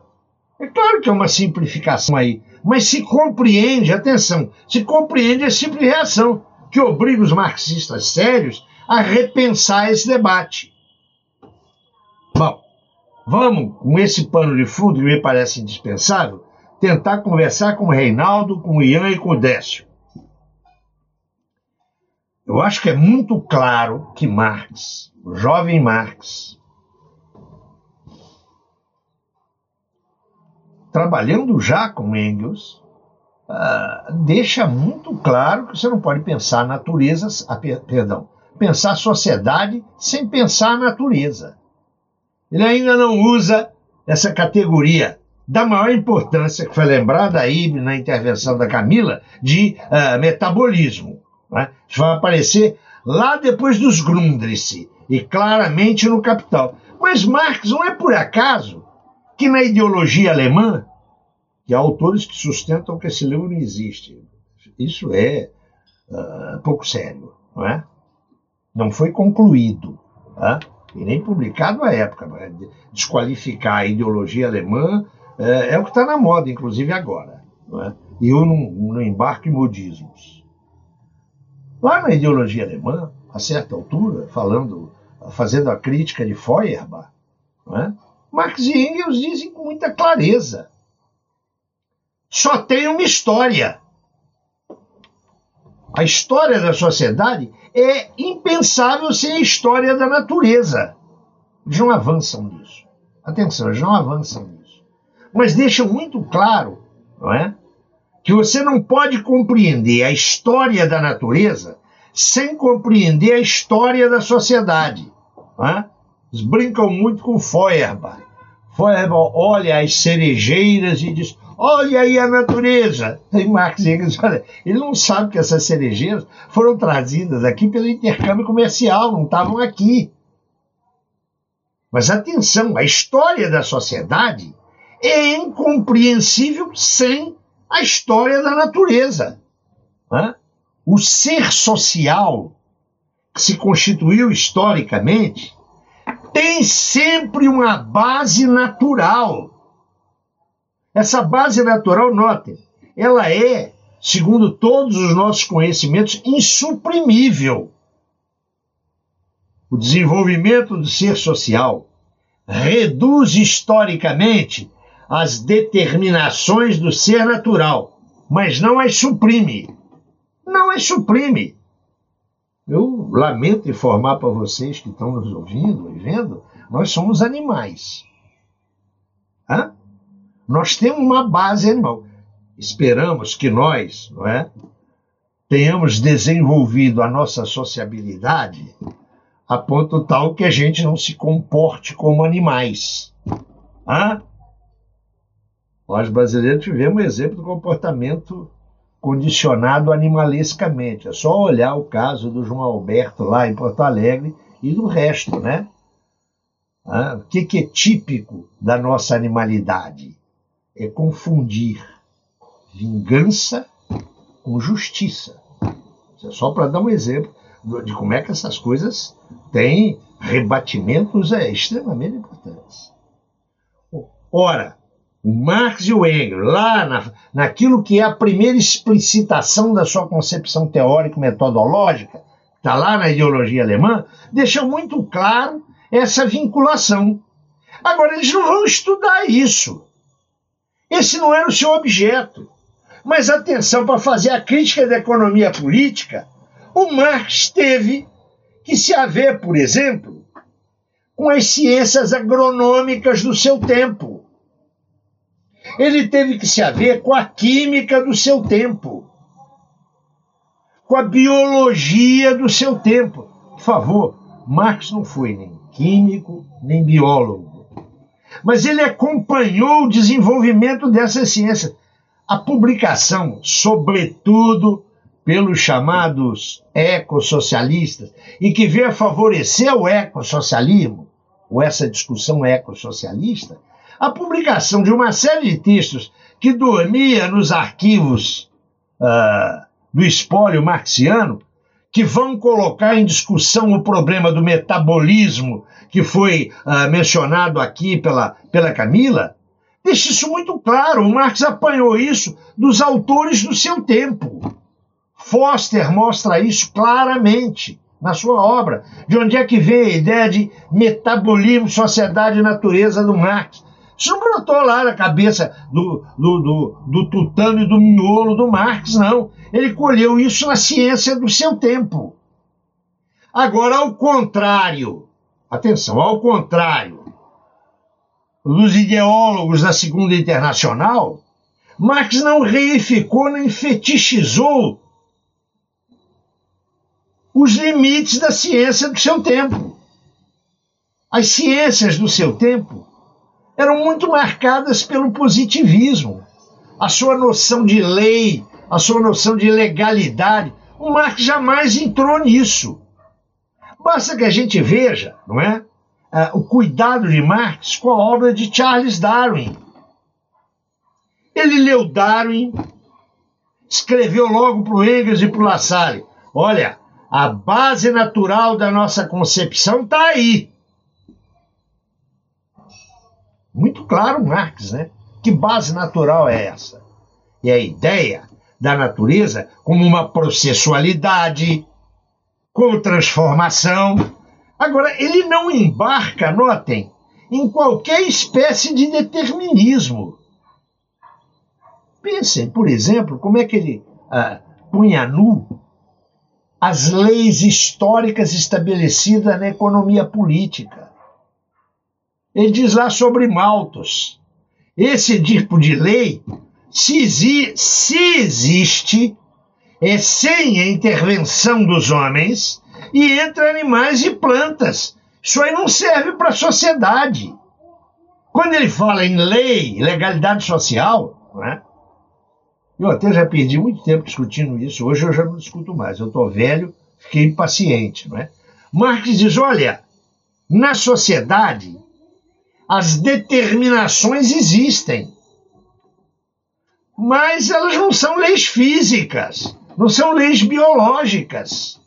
É claro que é uma simplificação aí, mas se compreende, atenção, se compreende a simples reação que obriga os marxistas sérios a repensar esse debate. Bom, vamos, com esse pano de fundo que me parece indispensável, tentar conversar com o Reinaldo, com o Ian e com o Décio. Eu acho que é muito claro que Marx, o jovem Marx, trabalhando já com Engels, uh, deixa muito claro que você não pode pensar natureza, a, perdão, pensar sociedade sem pensar a natureza. Ele ainda não usa essa categoria da maior importância, que foi lembrada aí na intervenção da Camila, de uh, metabolismo. Né? Isso vai aparecer lá depois dos Grundrisse e claramente no Capital. Mas Marx não é por acaso que na ideologia alemã, que há autores que sustentam que esse livro não existe. Isso é uh, pouco sério, não é? Não foi concluído. Tá? E nem publicado à época. Desqualificar a ideologia alemã é, é o que está na moda, inclusive agora. É? E eu não, não embarco em modismos. Lá na ideologia alemã, a certa altura, falando, fazendo a crítica de Feuerbach, é? Marx e Engels dizem com muita clareza: só tem uma história. A história da sociedade é impensável sem a história da natureza. Eles não avançam nisso. Atenção, eles não avançam nisso mas deixam muito claro, não é? Que você não pode compreender a história da natureza sem compreender a história da sociedade. Não é? Eles brincam muito com Feuerbach. Feuerbach olha as cerejeiras e diz: Olha aí a natureza. E Marx Engels, olha, ele não sabe que essas cerejeiras foram trazidas aqui pelo intercâmbio comercial, não estavam aqui. Mas atenção, a história da sociedade é incompreensível sem a história da natureza. Né? O ser social que se constituiu historicamente tem sempre uma base natural. Essa base natural, notem, ela é, segundo todos os nossos conhecimentos, insuprimível. O desenvolvimento do ser social reduz historicamente as determinações do ser natural, mas não as suprime. Não as suprime. Eu lamento informar para vocês que estão nos ouvindo e vendo, nós somos animais. Hã? Nós temos uma base animal. esperamos que nós, não é, tenhamos desenvolvido a nossa sociabilidade a ponto tal que a gente não se comporte como animais. Ah? Nós brasileiros tivemos um exemplo do comportamento condicionado animalescamente. É só olhar o caso do João Alberto lá em Porto Alegre e do resto, né? Ah, o que, é típico da nossa animalidade? É confundir vingança com justiça. Isso é só para dar um exemplo de como é que essas coisas têm rebatimentos é, extremamente importantes. Ora, Marx e o Engels, lá na, naquilo que é a primeira explicitação da sua concepção teórico-metodológica, está lá na ideologia alemã, deixam muito claro essa vinculação. Agora, eles não vão estudar isso. Esse não era o seu objeto. Mas atenção, para fazer a crítica da economia política, o Marx teve que se haver, por exemplo, com as ciências agronômicas do seu tempo. Ele teve que se haver com a química do seu tempo, com a biologia do seu tempo. Por favor, Marx não foi nem químico, nem biólogo. Mas ele acompanhou o desenvolvimento dessas ciências. A publicação, sobretudo pelos chamados ecossocialistas, e que veio a favorecer o ecossocialismo, ou essa discussão ecossocialista, a publicação de uma série de textos que dormia nos arquivos uh, do espólio marxiano, que vão colocar em discussão o problema do metabolismo que foi uh, mencionado aqui pela, pela Camila, deixa isso muito claro. O Marx apanhou isso dos autores do seu tempo. Foster mostra isso claramente na sua obra. De onde é que vem a ideia de metabolismo, sociedade e natureza do Marx? Isso não brotou lá na cabeça do, do, do, do tutano e do miolo do Marx, não. Ele colheu isso na ciência do seu tempo. Agora, ao contrário, atenção, ao contrário dos ideólogos da Segunda Internacional, Marx não reificou nem fetichizou os limites da ciência do seu tempo. As ciências do seu tempo eram muito marcadas pelo positivismo. A sua noção de lei, a sua noção de legalidade, o Marx jamais entrou nisso. Basta que a gente veja, não é? Uh, o cuidado de Marx com a obra de Charles Darwin. Ele leu Darwin, escreveu logo para o Engels e para o Lassalle: olha, a base natural da nossa concepção está aí. Muito claro, Marx, né? Que base natural é essa? É a ideia da natureza como uma processualidade, como transformação. Agora, ele não embarca, notem, em qualquer espécie de determinismo. Pensem, por exemplo, como é que ele ah, punha nu as leis históricas estabelecidas na economia política. Ele diz lá sobre Maltos. Esse tipo de lei, se, se existe, é sem a intervenção dos homens e entre animais e plantas. Isso aí não serve para a sociedade. Quando ele fala em lei, legalidade social, né? eu até já perdi muito tempo discutindo isso, hoje eu já não discuto mais. Eu estou velho, fiquei impaciente. Não é? Marx diz: olha, na sociedade as determinações existem. Mas elas não são leis físicas, não são leis biológicas.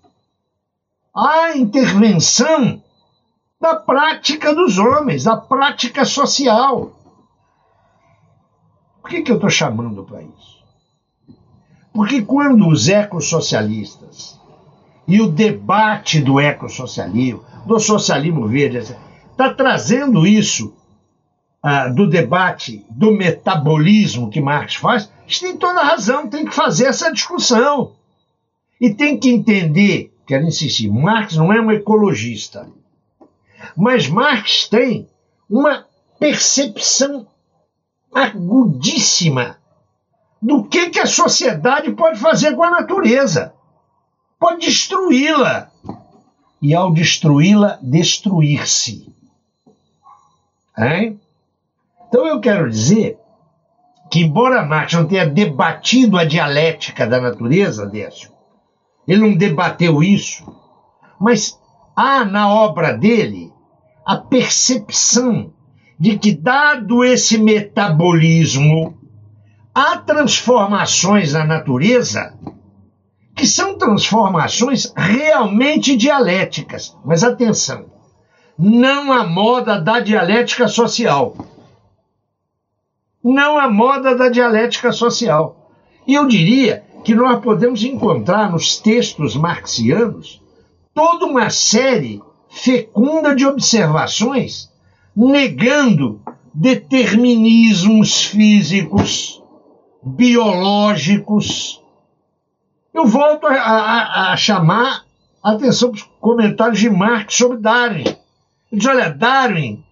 Há intervenção da prática dos homens, da prática social. Por que, que eu estou chamando para isso? Porque quando os ecossocialistas e o debate do ecossocialismo, do socialismo verde, está trazendo isso ah, do debate do metabolismo que Marx faz, eles têm toda a razão, tem que fazer essa discussão. E tem que entender, quero insistir, Marx não é um ecologista, mas Marx tem uma percepção agudíssima do que, que a sociedade pode fazer com a natureza. Pode destruí-la. E ao destruí-la, destruir-se. Então eu quero dizer que, embora Marx não tenha debatido a dialética da natureza, Décio, ele não debateu isso, mas há na obra dele a percepção de que, dado esse metabolismo, há transformações na natureza que são transformações realmente dialéticas. Mas atenção, não a moda da dialética social. Não a moda da dialética social. E eu diria que nós podemos encontrar nos textos marxianos toda uma série fecunda de observações negando determinismos físicos, biológicos. Eu volto a, a, a chamar a atenção para os comentários de Marx sobre Darwin. Diz: olha, Darwin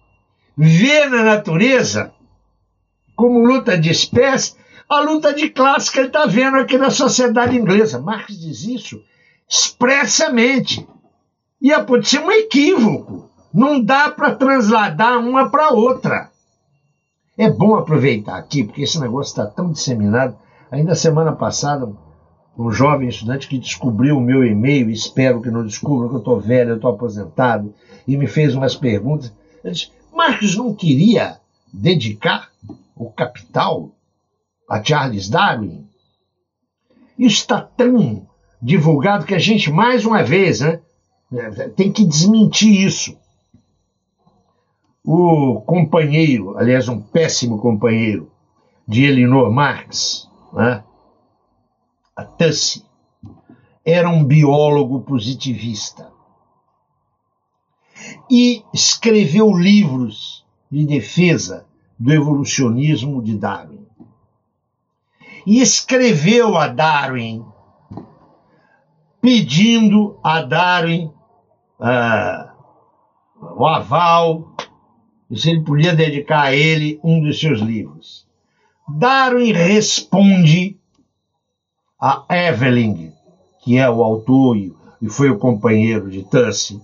vê na natureza, como luta de espécie, a luta de classe que ele está vendo aqui na sociedade inglesa. Marx diz isso expressamente. E pode ser um equívoco. Não dá para transladar uma para outra. É bom aproveitar aqui, porque esse negócio está tão disseminado. Ainda semana passada, um jovem estudante que descobriu o meu e-mail, espero que não descubra, que eu estou velho, eu estou aposentado, e me fez umas perguntas. Ele disse, Marx não queria dedicar o capital a Charles Darwin? Isso está tão divulgado que a gente, mais uma vez, né, tem que desmentir isso o companheiro, aliás, um péssimo companheiro de Elinor Marx, né? a Tussie, era um biólogo positivista e escreveu livros de defesa do evolucionismo de Darwin. E escreveu a Darwin pedindo a Darwin uh, o aval se ele podia dedicar a ele um dos seus livros. Darwin responde a Evelyn, que é o autor e foi o companheiro de Tussie,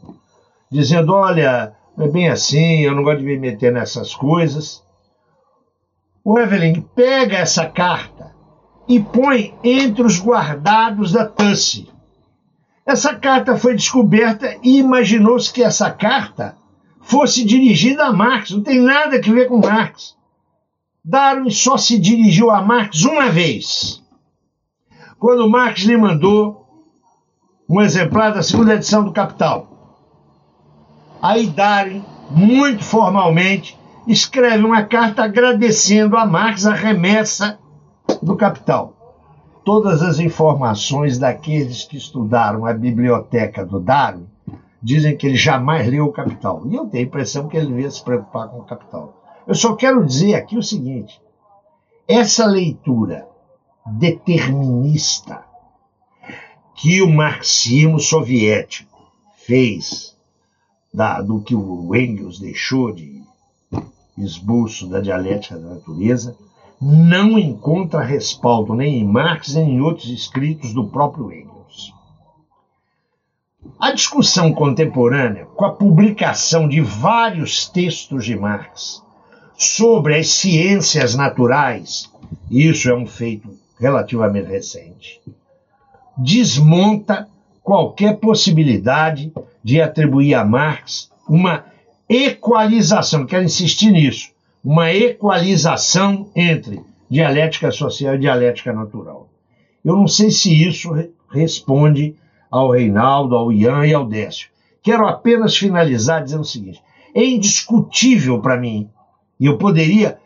dizendo: Olha, não é bem assim, eu não gosto de me meter nessas coisas. O Evelyn pega essa carta e põe entre os guardados da Tussie. Essa carta foi descoberta e imaginou-se que essa carta fosse dirigida a Marx. Não tem nada a ver com Marx. Darwin só se dirigiu a Marx uma vez, quando Marx lhe mandou um exemplar da segunda edição do Capital. Aí Darwin, muito formalmente, escreve uma carta agradecendo a Marx a remessa do Capital. Todas as informações daqueles que estudaram a biblioteca do Darwin dizem que ele jamais leu o Capital. E eu tenho a impressão que ele devia se preocupar com o Capital. Eu só quero dizer aqui o seguinte: essa leitura determinista que o marxismo soviético fez da, do que o Engels deixou de esboço da dialética da natureza não encontra respaldo nem em Marx nem em outros escritos do próprio Engels. A discussão contemporânea, com a publicação de vários textos de Marx sobre as ciências naturais, isso é um feito relativamente recente, desmonta qualquer possibilidade de atribuir a Marx uma equalização, quero insistir nisso, uma equalização entre dialética social e dialética natural. Eu não sei se isso responde ao Reinaldo, ao Ian e ao Décio. Quero apenas finalizar dizendo o seguinte: é indiscutível para mim, e eu poderia.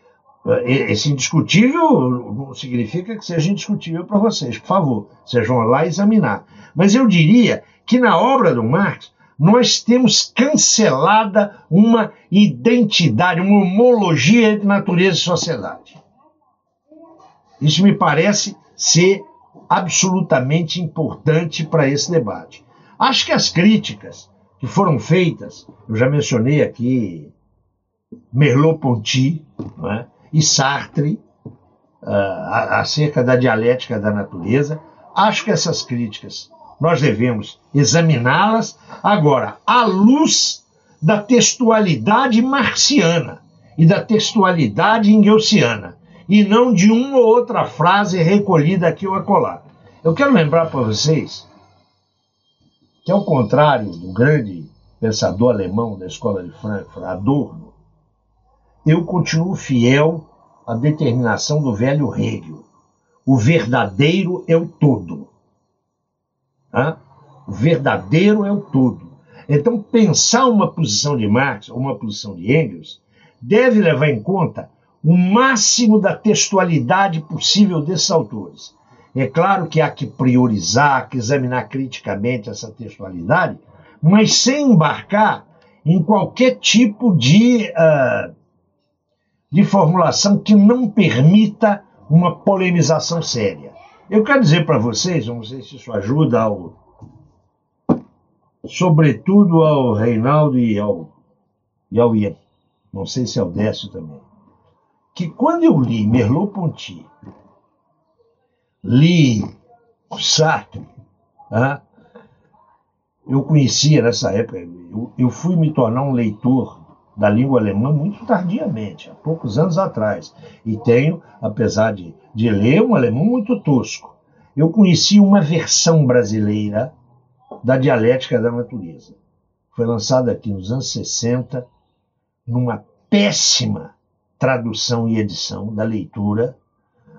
Esse indiscutível não significa que seja indiscutível para vocês, por favor, sejam lá examinar. Mas eu diria que na obra do Marx nós temos cancelada uma identidade, uma homologia entre natureza e sociedade. Isso me parece ser absolutamente importante para esse debate. Acho que as críticas que foram feitas, eu já mencionei aqui Merleau-Ponty é? E Sartre, uh, acerca da dialética da natureza. Acho que essas críticas nós devemos examiná-las agora à luz da textualidade marciana e da textualidade engelsciana, e não de uma ou outra frase recolhida aqui ou acolá. Eu quero lembrar para vocês que, ao contrário do grande pensador alemão da escola de Frankfurt, Adorno, eu continuo fiel à determinação do velho Hegel. O verdadeiro é o todo. Hã? O verdadeiro é o todo. Então, pensar uma posição de Marx ou uma posição de Engels deve levar em conta o máximo da textualidade possível desses autores. É claro que há que priorizar, que examinar criticamente essa textualidade, mas sem embarcar em qualquer tipo de, uh, de formulação que não permita uma polemização séria. Eu quero dizer para vocês, não sei se isso ajuda ao, sobretudo ao Reinaldo e ao, e ao Ian, não sei se ao Décio também, que quando eu li Merleau-Ponty, li Sartre, ah, eu conhecia nessa época, eu, eu fui me tornar um leitor da língua alemã muito tardiamente, há poucos anos atrás. E tenho, apesar de, de ler, um alemão muito tosco. Eu conheci uma versão brasileira da dialética da natureza. Foi lançada aqui nos anos 60, numa péssima tradução e edição da leitura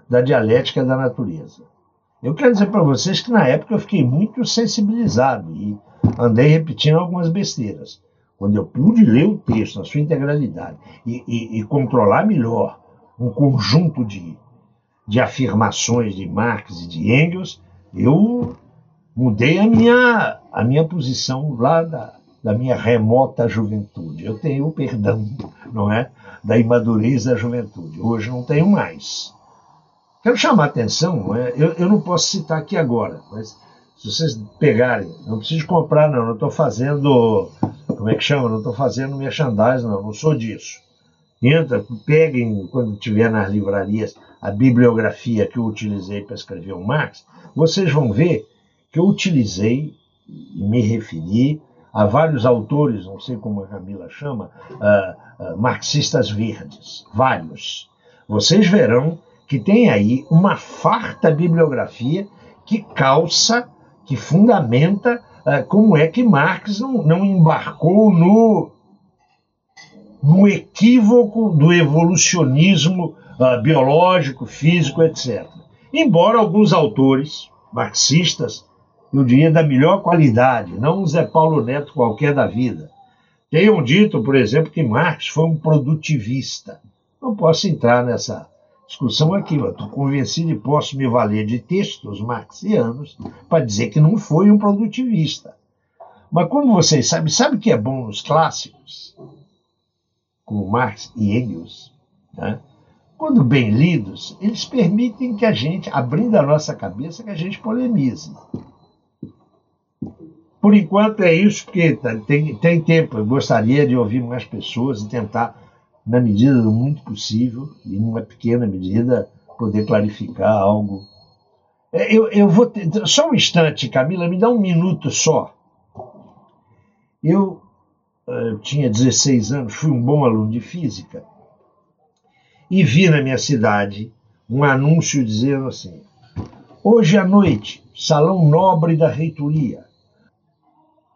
da dialética da natureza. Eu quero dizer para vocês que na época eu fiquei muito sensibilizado e andei repetindo algumas besteiras. Quando eu pude ler o texto na sua integralidade e, e, e controlar melhor um conjunto de, de afirmações de Marx e de Engels, eu mudei a minha, a minha posição lá da, da minha remota juventude. Eu tenho o perdão, não é? Da imadurez da juventude. Hoje não tenho mais. Quero chamar a atenção, é? eu, eu não posso citar aqui agora, mas se vocês pegarem, não preciso comprar, não, não estou fazendo, como é que chama? Não estou fazendo merchandising, não, não sou disso. Entra, peguem, quando tiver nas livrarias, a bibliografia que eu utilizei para escrever o Marx, vocês vão ver que eu utilizei e me referi a vários autores, não sei como a Camila chama, uh, uh, marxistas verdes, vários. Vocês verão que tem aí uma farta bibliografia que calça, que fundamenta como é que Marx não, não embarcou no, no equívoco do evolucionismo biológico, físico, etc. Embora alguns autores marxistas eu diria, da melhor qualidade, não um Zé Paulo Neto qualquer da vida. Tenham dito, por exemplo, que Marx foi um produtivista. Não posso entrar nessa discussão aqui, estou convencido e posso me valer de textos marxianos para dizer que não foi um produtivista. Mas como vocês sabem, sabe o que é bom nos clássicos? Como Marx e Engels, né? quando bem lidos, eles permitem que a gente, abrindo a nossa cabeça, que a gente polemize. Por enquanto é isso, porque tem, tem tempo. Eu gostaria de ouvir mais pessoas e tentar, na medida do muito possível, e numa pequena medida, poder clarificar algo. É, eu, eu vou ter, só um instante, Camila, me dá um minuto só. Eu, eh, eu tinha 16 anos, fui um bom aluno de física e vi na minha cidade um anúncio dizendo assim: hoje à noite, salão nobre da reitoria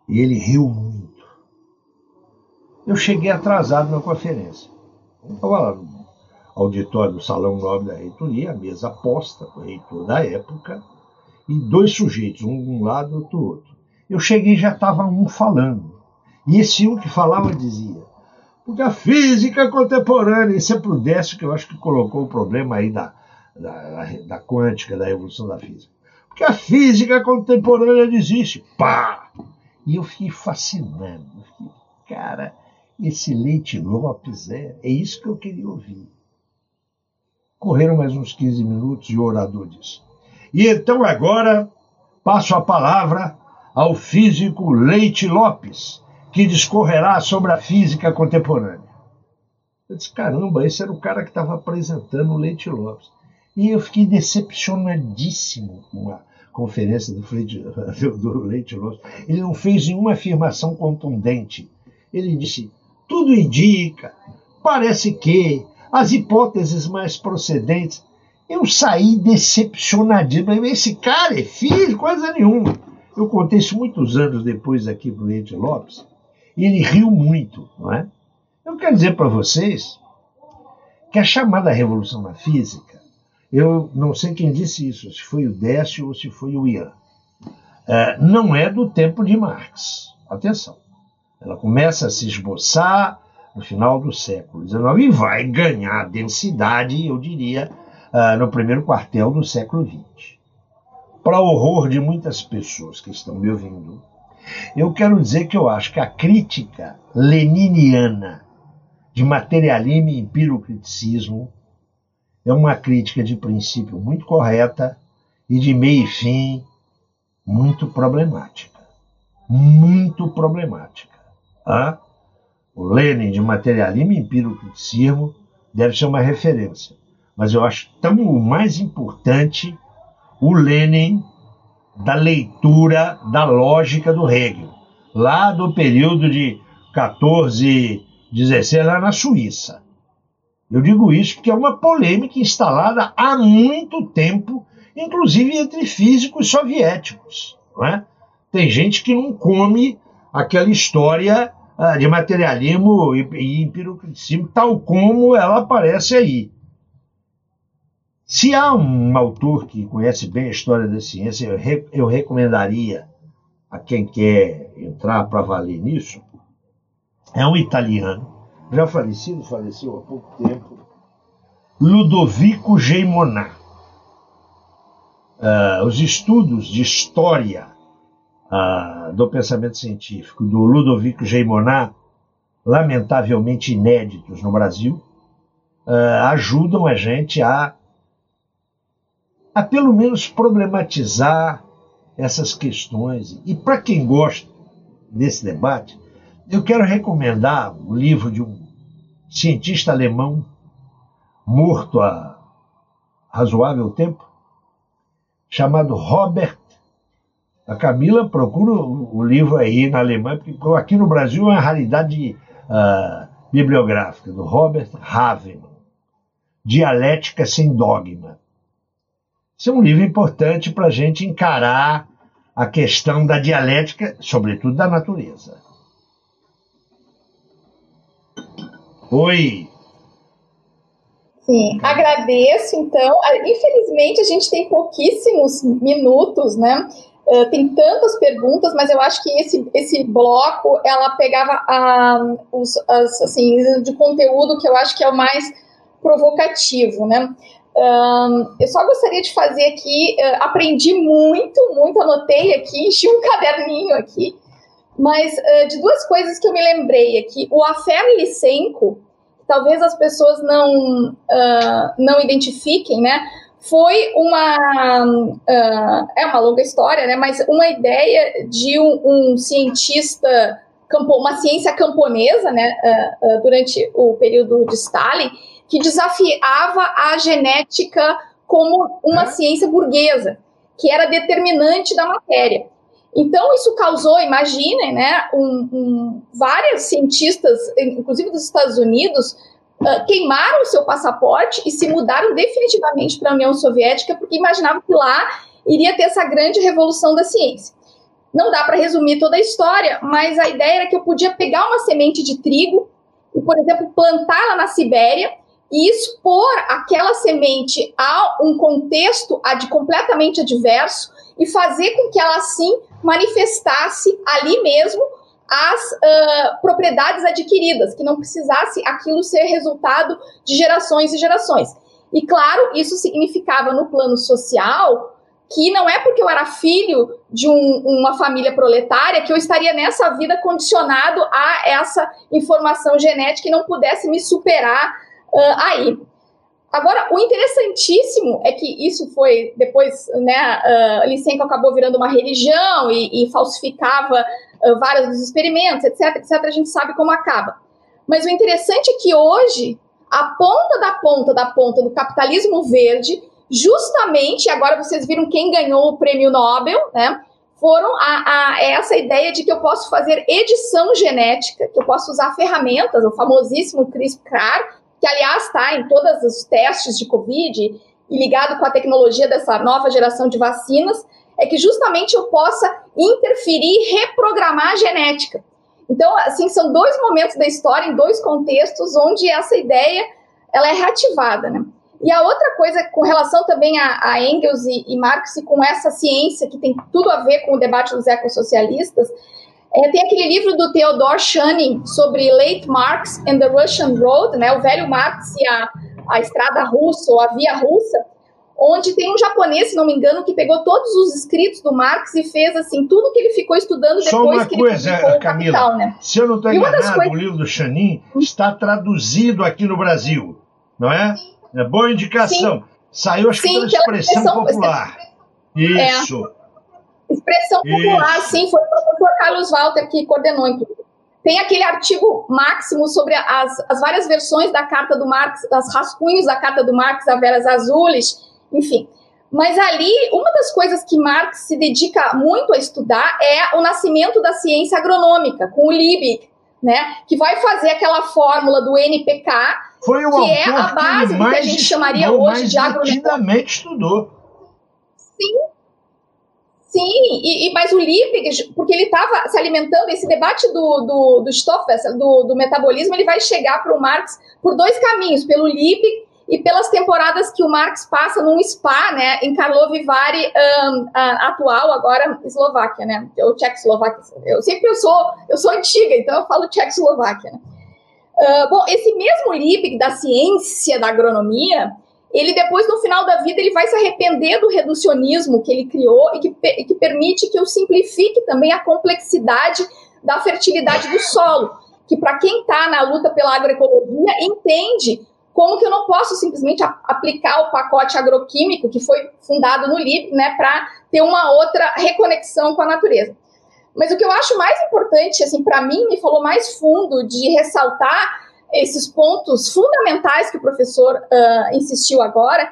e ele riu muito. Eu cheguei atrasado na conferência. Estava lá no auditório do Salão Nobre da Reitoria, a mesa posta, o reitor da época, e dois sujeitos, um de um lado e outro do outro. Eu cheguei e já estava um falando. E esse um que falava dizia, porque a física contemporânea, isso é pro Décio que eu acho que colocou o problema aí da, da, da quântica, da evolução da física. Porque a física contemporânea existe. Pá! E eu fiquei fascinado. Eu fiquei, cara, esse Leite Lopes é, é isso que eu queria ouvir. Correram mais uns 15 minutos e o orador disse. E então agora passo a palavra ao físico Leite Lopes, que discorrerá sobre a física contemporânea. Eu disse, caramba, esse era o cara que estava apresentando o Leite Lopes. E eu fiquei decepcionadíssimo com a conferência do, Leite, do Leite Lopes. Ele não fez nenhuma afirmação contundente. Ele disse: tudo indica, parece que as hipóteses mais procedentes. Eu saí decepcionadíssimo. Esse cara é filho, coisa nenhuma. Eu contei isso muitos anos depois aqui para o Lopes, e ele riu muito, não é? Eu quero dizer para vocês que a chamada revolução na física, eu não sei quem disse isso, se foi o Décio ou se foi o Ian, é, não é do tempo de Marx. Atenção. Ela começa a se esboçar no final do século XIX e vai ganhar densidade, eu diria, uh, no primeiro quartel do século XX. Para horror de muitas pessoas que estão me ouvindo, eu quero dizer que eu acho que a crítica leniniana de materialismo e empirocriticismo é uma crítica de princípio muito correta e de meio e fim muito problemática. Muito problemática. Ah? O Lenin de materialismo e empirocriticismo deve ser uma referência. Mas eu acho tão mais importante o Lenin da leitura da lógica do Hegel, lá do período de 14, 16, lá na Suíça. Eu digo isso porque é uma polêmica instalada há muito tempo, inclusive entre físicos soviéticos. Não é? Tem gente que não come aquela história de materialismo e, e empiricismo, tal como ela aparece aí. Se há um autor que conhece bem a história da ciência, eu, re, eu recomendaria a quem quer entrar para valer nisso, é um italiano, já falecido, faleceu há pouco tempo, Ludovico Geimonat. Uh, os estudos de história ah, do pensamento científico do Ludovico Geimonat, lamentavelmente inéditos no Brasil, ah, ajudam a gente a, a pelo menos problematizar essas questões. E para quem gosta desse debate, eu quero recomendar o livro de um cientista alemão morto há razoável tempo, chamado Robert a Camila procura o, livro aí na Alemanha, porque aqui no Brasil é uma raridade uh, bibliográfica, do Robert Havemann, Dialética sem Dogma. Esse é um livro importante para a gente encarar a questão da dialética, sobretudo da natureza. Oi. Sim, agradeço então. Infelizmente a gente tem pouquíssimos minutos, né? Uh, tem tantas perguntas, mas eu acho que esse, esse bloco ela pegava a, os, as, assim, de conteúdo que eu acho que é o mais provocativo, né? Eu só gostaria de fazer aqui, uh, aprendi muito, muito, anotei aqui, enchi um caderninho aqui, mas uh, de duas coisas que eu me lembrei aqui. O Afer Licenco, talvez as pessoas não, não identifiquem, né? Foi uma uh, é uma longa história, né? Mas uma ideia de um, um cientista campo, uma ciência camponesa, né? Uh, uh, durante o período de Stalin, que desafiava a genética como uma ciência burguesa, que era determinante da matéria. Então, isso causou, imaginem, né, um, um, vários cientistas, inclusive dos Estados Unidos, uh, queimaram o seu passaporte e se mudaram definitivamente para a União Soviética porque imaginavam que lá iria ter essa grande revolução da ciência. Não dá para resumir toda a história, mas a ideia era que eu podia pegar uma semente de trigo e, por exemplo, plantá-la na Sibéria e expor aquela semente a um contexto completamente adverso e fazer com que ela assim manifestasse ali mesmo as uh, propriedades adquiridas, que não precisasse aquilo ser resultado de gerações e gerações. E claro, isso significava no plano social que não é porque eu era filho de um, uma família proletária que eu estaria nessa vida condicionado a essa informação genética e não pudesse me superar uh, aí. Agora, o interessantíssimo é que isso foi depois, né, uh, Lysenko acabou virando uma religião e, e falsificava uh, vários dos experimentos, etc, etc, a gente sabe como acaba. Mas o interessante é que hoje, a ponta da ponta da ponta do capitalismo verde justamente, agora vocês viram quem ganhou o prêmio Nobel, né? Foram a, a, essa ideia de que eu posso fazer edição genética, que eu posso usar ferramentas, o famosíssimo CRISPR, que aliás está em todos os testes de Covid e ligado com a tecnologia dessa nova geração de vacinas, é que justamente eu possa interferir reprogramar a genética. Então, assim, são dois momentos da história, em dois contextos, onde essa ideia ela é reativada, né? E a outra coisa, com relação também a, a Engels e, e, Marx, e com essa ciência que tem tudo a ver com o debate dos ecossocialistas, é, tem aquele livro do Theodor Schuning sobre Late Marx and the Russian Road, né, o velho Marx e a, a estrada russa, ou a via russa, onde tem um japonês, se não me engano, que pegou todos os escritos do Marx e fez assim tudo que ele ficou estudando Só depois que coisa, ele publicou Camila, o Capital, né? Se eu não estou enganado, coisas... o livro do Chanin está traduzido aqui no Brasil, não é? É boa indicação. Sim. Saiu, acho sim, que pela expressão, expressão popular. Isso. É. Expressão popular, Isso. sim, foi o professor Carlos Walter que coordenou, inclusive. Tem aquele artigo máximo sobre as, as várias versões da carta do Marx, as rascunhos da carta do Marx, a Veras Azules, enfim. Mas ali, uma das coisas que Marx se dedica muito a estudar é o nascimento da ciência agronômica, com o Liebig, né, que vai fazer aquela fórmula do NPK, Foi o que é a base do que a gente chamaria hoje de agronegócio. estudou. Sim, Sim, e, e, mas o Liebig, porque ele estava se alimentando, esse debate do, do, do Stoffel, do, do metabolismo, ele vai chegar para o Marx por dois caminhos, pelo Liebig e pelas temporadas que o Marx passa num spa, né, em Karlovy Vary um, atual, agora Eslováquia, né, ou Tchecoslováquia. Eu sempre eu sou, eu sou antiga, então eu falo Tchecoslováquia, né. Uh, bom, esse mesmo Liebig da ciência da agronomia, ele depois, no final da vida, ele vai se arrepender do reducionismo que ele criou e que, e que permite que eu simplifique também a complexidade da fertilidade do solo, que para quem está na luta pela agroecologia entende como que eu não posso simplesmente aplicar o pacote agroquímico que foi fundado no LIB, né, para ter uma outra reconexão com a natureza. Mas o que eu acho mais importante, assim, para mim, me falou mais fundo de ressaltar esses pontos fundamentais que o professor uh, insistiu agora,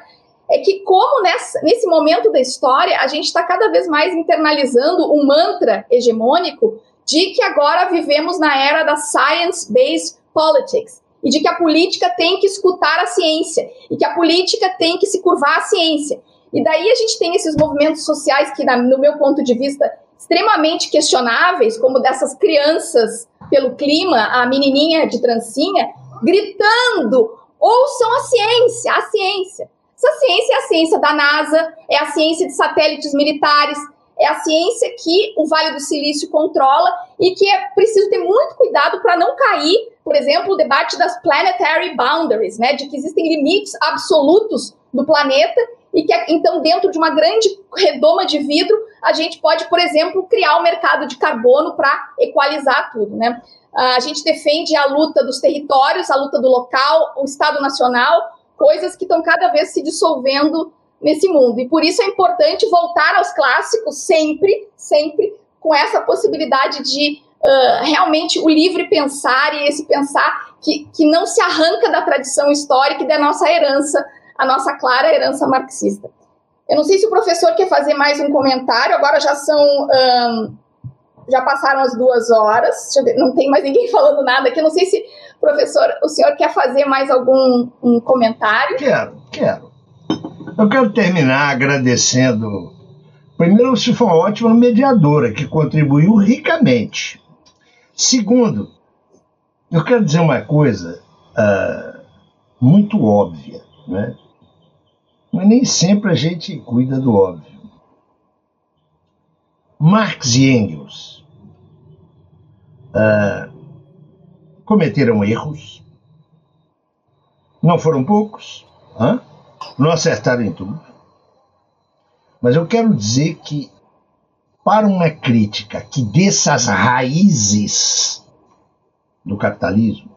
é que como nessa, nesse momento da história a gente está cada vez mais internalizando um mantra hegemônico de que agora vivemos na era da science-based politics, e de que a política tem que escutar a ciência e que a política tem que se curvar à ciência. E daí a gente tem esses movimentos sociais que, no meu ponto de vista, extremamente questionáveis, como dessas crianças pelo clima, a menininha de trancinha, gritando: ouçam a ciência, a ciência. Essa ciência é a ciência da NASA, é a ciência de satélites militares, é a ciência que o Vale do Silício controla e que é preciso ter muito cuidado para não cair, por exemplo, o debate das planetary boundaries, né, de que existem limites absolutos do planeta e que então dentro de uma grande redoma de vidro a gente pode, por exemplo, criar um mercado de carbono para equalizar tudo, né? A gente defende a luta dos territórios, a luta do local, o Estado Nacional, coisas que estão cada vez se dissolvendo nesse mundo. E por isso é importante voltar aos clássicos sempre, sempre com essa possibilidade de uh, realmente o livre pensar e esse pensar que, que não se arranca da tradição histórica e da nossa herança, a nossa clara herança marxista. Eu não sei se o professor quer fazer mais um comentário, agora já são. Um, já passaram as duas horas, não tem mais ninguém falando nada aqui. Eu não sei se, professor, o senhor quer fazer mais algum um comentário? Quero, quero. Eu quero terminar agradecendo. Primeiro, você foi uma ótima mediadora que contribuiu ricamente. Segundo, eu quero dizer uma coisa uh, muito óbvia, né? mas nem sempre a gente cuida do óbvio. Marx e Engels uh, cometeram erros, não foram poucos, hein? Não acertaram em tudo. Mas eu quero dizer que, para uma crítica que desça as raízes do capitalismo,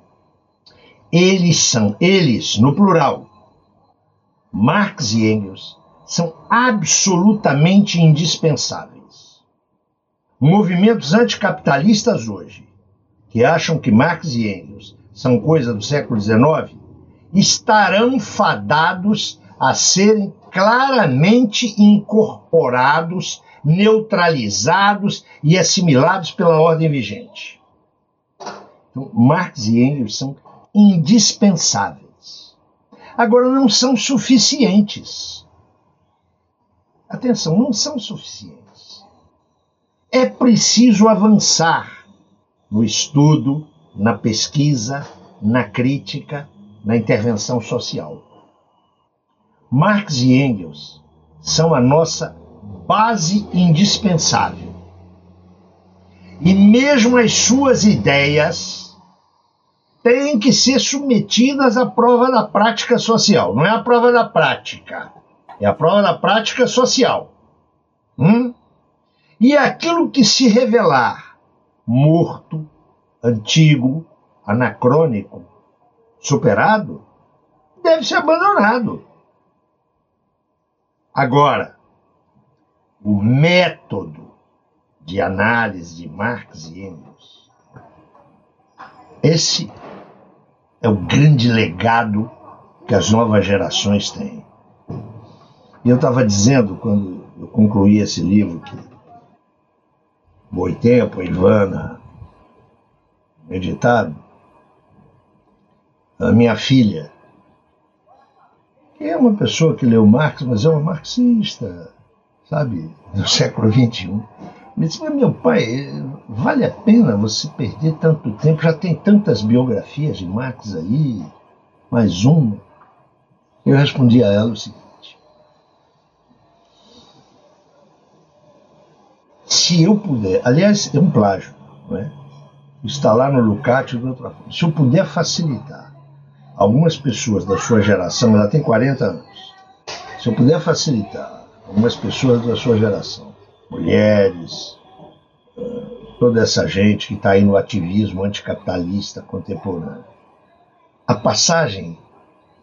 eles são, eles, no plural, Marx e Engels, são absolutamente indispensáveis. Movimentos anticapitalistas hoje, que acham que Marx e Engels são coisa do século XIX, estarão fadados a serem claramente incorporados, neutralizados e assimilados pela ordem vigente. Então, Marx e Engels são indispensáveis. Agora, não são suficientes. Atenção, não são suficientes. É preciso avançar no estudo, na pesquisa, na crítica, na intervenção social. Marx e Engels são a nossa base indispensável. E mesmo as suas ideias têm que ser submetidas à prova da prática social. Não é a prova da prática, é a prova da prática social. Hum? E aquilo que se revelar morto, antigo, anacrônico, superado, deve ser abandonado. Agora, o método de análise de Marx e Engels, esse é o grande legado que as novas gerações têm. E eu estava dizendo, quando eu concluí esse livro, que Boitempo, Ivana, editado, a minha filha, é uma pessoa que leu Marx, mas é uma marxista, sabe, do século XXI, me disse, meu pai, vale a pena você perder tanto tempo? Já tem tantas biografias de Marx aí, mais uma. Eu respondi a ela o seguinte: se eu puder, aliás, é um plágio, não é? está lá no Lucati de outra forma. Se eu puder facilitar algumas pessoas da sua geração, ela tem 40 anos, se eu puder facilitar algumas pessoas da sua geração, mulheres, eh, toda essa gente que está aí no ativismo anticapitalista contemporâneo, a passagem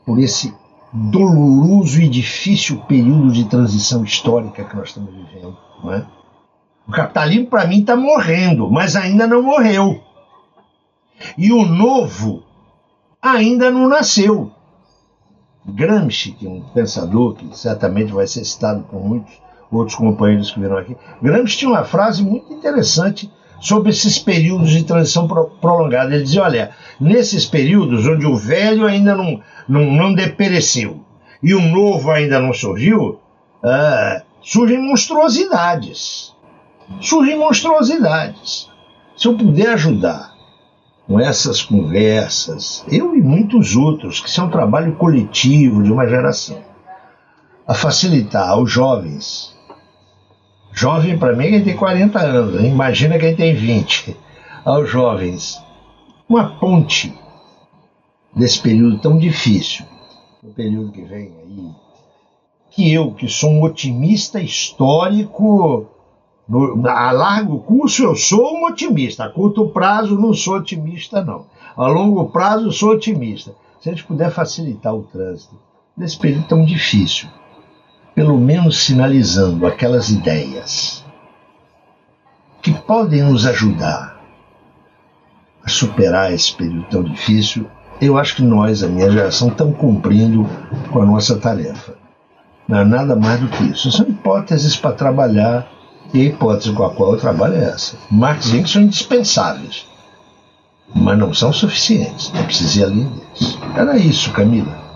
por esse doloroso e difícil período de transição histórica que nós estamos vivendo, não é? O capitalismo, para mim, está morrendo, mas ainda não morreu. E o novo ainda não nasceu. Gramsci, que é um pensador que certamente vai ser citado por muitos outros companheiros que viram aqui, Gramsci tinha uma frase muito interessante sobre esses períodos de transição prolongada. Ele dizia: olha, nesses períodos onde o velho ainda não, não, não depereceu e o novo ainda não surgiu, ah, surgem monstruosidades. Surgem monstruosidades. Se eu puder ajudar com essas conversas, eu e muitos outros, que são um trabalho coletivo de uma geração, a facilitar aos jovens. Jovem para mim é quem tem 40 anos, imagina quem tem 20. Aos jovens, uma ponte desse período tão difícil, o período que vem aí, que eu, que sou um otimista histórico, no, a largo curso eu sou um otimista, a curto prazo não sou otimista, não. A longo prazo sou otimista. Se a gente puder facilitar o trânsito nesse período tão difícil, pelo menos sinalizando aquelas ideias que podem nos ajudar a superar esse período tão difícil, eu acho que nós, a minha geração, estamos cumprindo com a nossa tarefa. Não é nada mais do que isso. São hipóteses para trabalhar e a hipótese com a qual eu trabalho é essa. Marx e Engels são indispensáveis, mas não são suficientes. É preciso ir além deles. Era isso, Camila.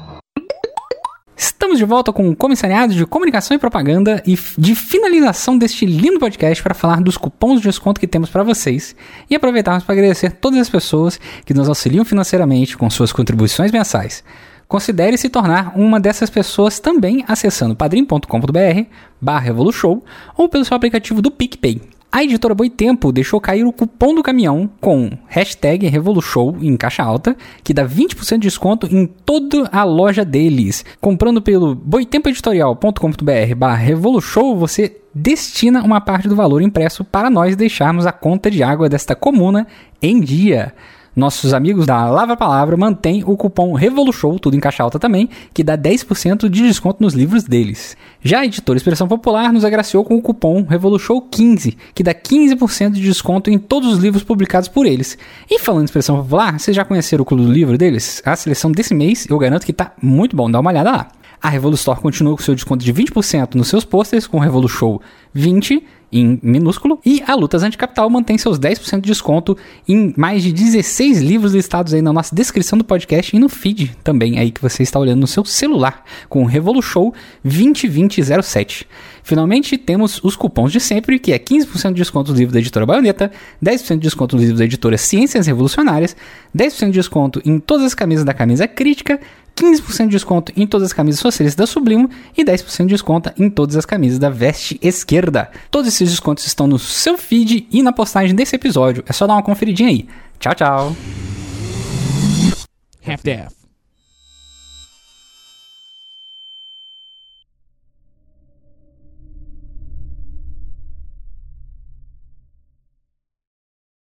Estamos de volta com o comissariado de comunicação e propaganda e de finalização deste lindo podcast para falar dos cupons de desconto que temos para vocês e aproveitarmos para agradecer todas as pessoas que nos auxiliam financeiramente com suas contribuições mensais. Considere se tornar uma dessas pessoas também acessando padrim.com.br barra Revolution ou pelo seu aplicativo do PicPay. A editora Boitempo deixou cair o cupom do caminhão com hashtag Revolution em caixa alta, que dá 20% de desconto em toda a loja deles. Comprando pelo boitempoeditorial.com.br barra Revolution, você destina uma parte do valor impresso para nós deixarmos a conta de água desta comuna em dia. Nossos amigos da Lava Palavra mantêm o cupom REVOLUSHOW, tudo em caixa alta também, que dá 10% de desconto nos livros deles. Já a editora Expressão Popular nos agraciou com o cupom REVOLUSHOW15, que dá 15% de desconto em todos os livros publicados por eles. E falando em Expressão Popular, vocês já conheceram o clube do livro deles? A seleção desse mês, eu garanto que tá muito bom, dá uma olhada lá. A Revolustore continua com seu desconto de 20% nos seus posters com o Revolution 20 em minúsculo. E a Lutas Anticapital mantém seus 10% de desconto em mais de 16 livros listados aí na nossa descrição do podcast e no feed também aí que você está olhando no seu celular com o Revolution 202007. Finalmente, temos os cupons de sempre, que é 15% de desconto no livro da editora Baioneta, 10% de desconto no livro da editora Ciências Revolucionárias, 10% de desconto em todas as camisas da camisa crítica, 15% de desconto em todas as camisas socialistas da Sublimo e 10% de desconto em todas as camisas da Veste Esquerda. Todos esses descontos estão no seu feed e na postagem desse episódio. É só dar uma conferidinha aí. Tchau, tchau. Half-Death.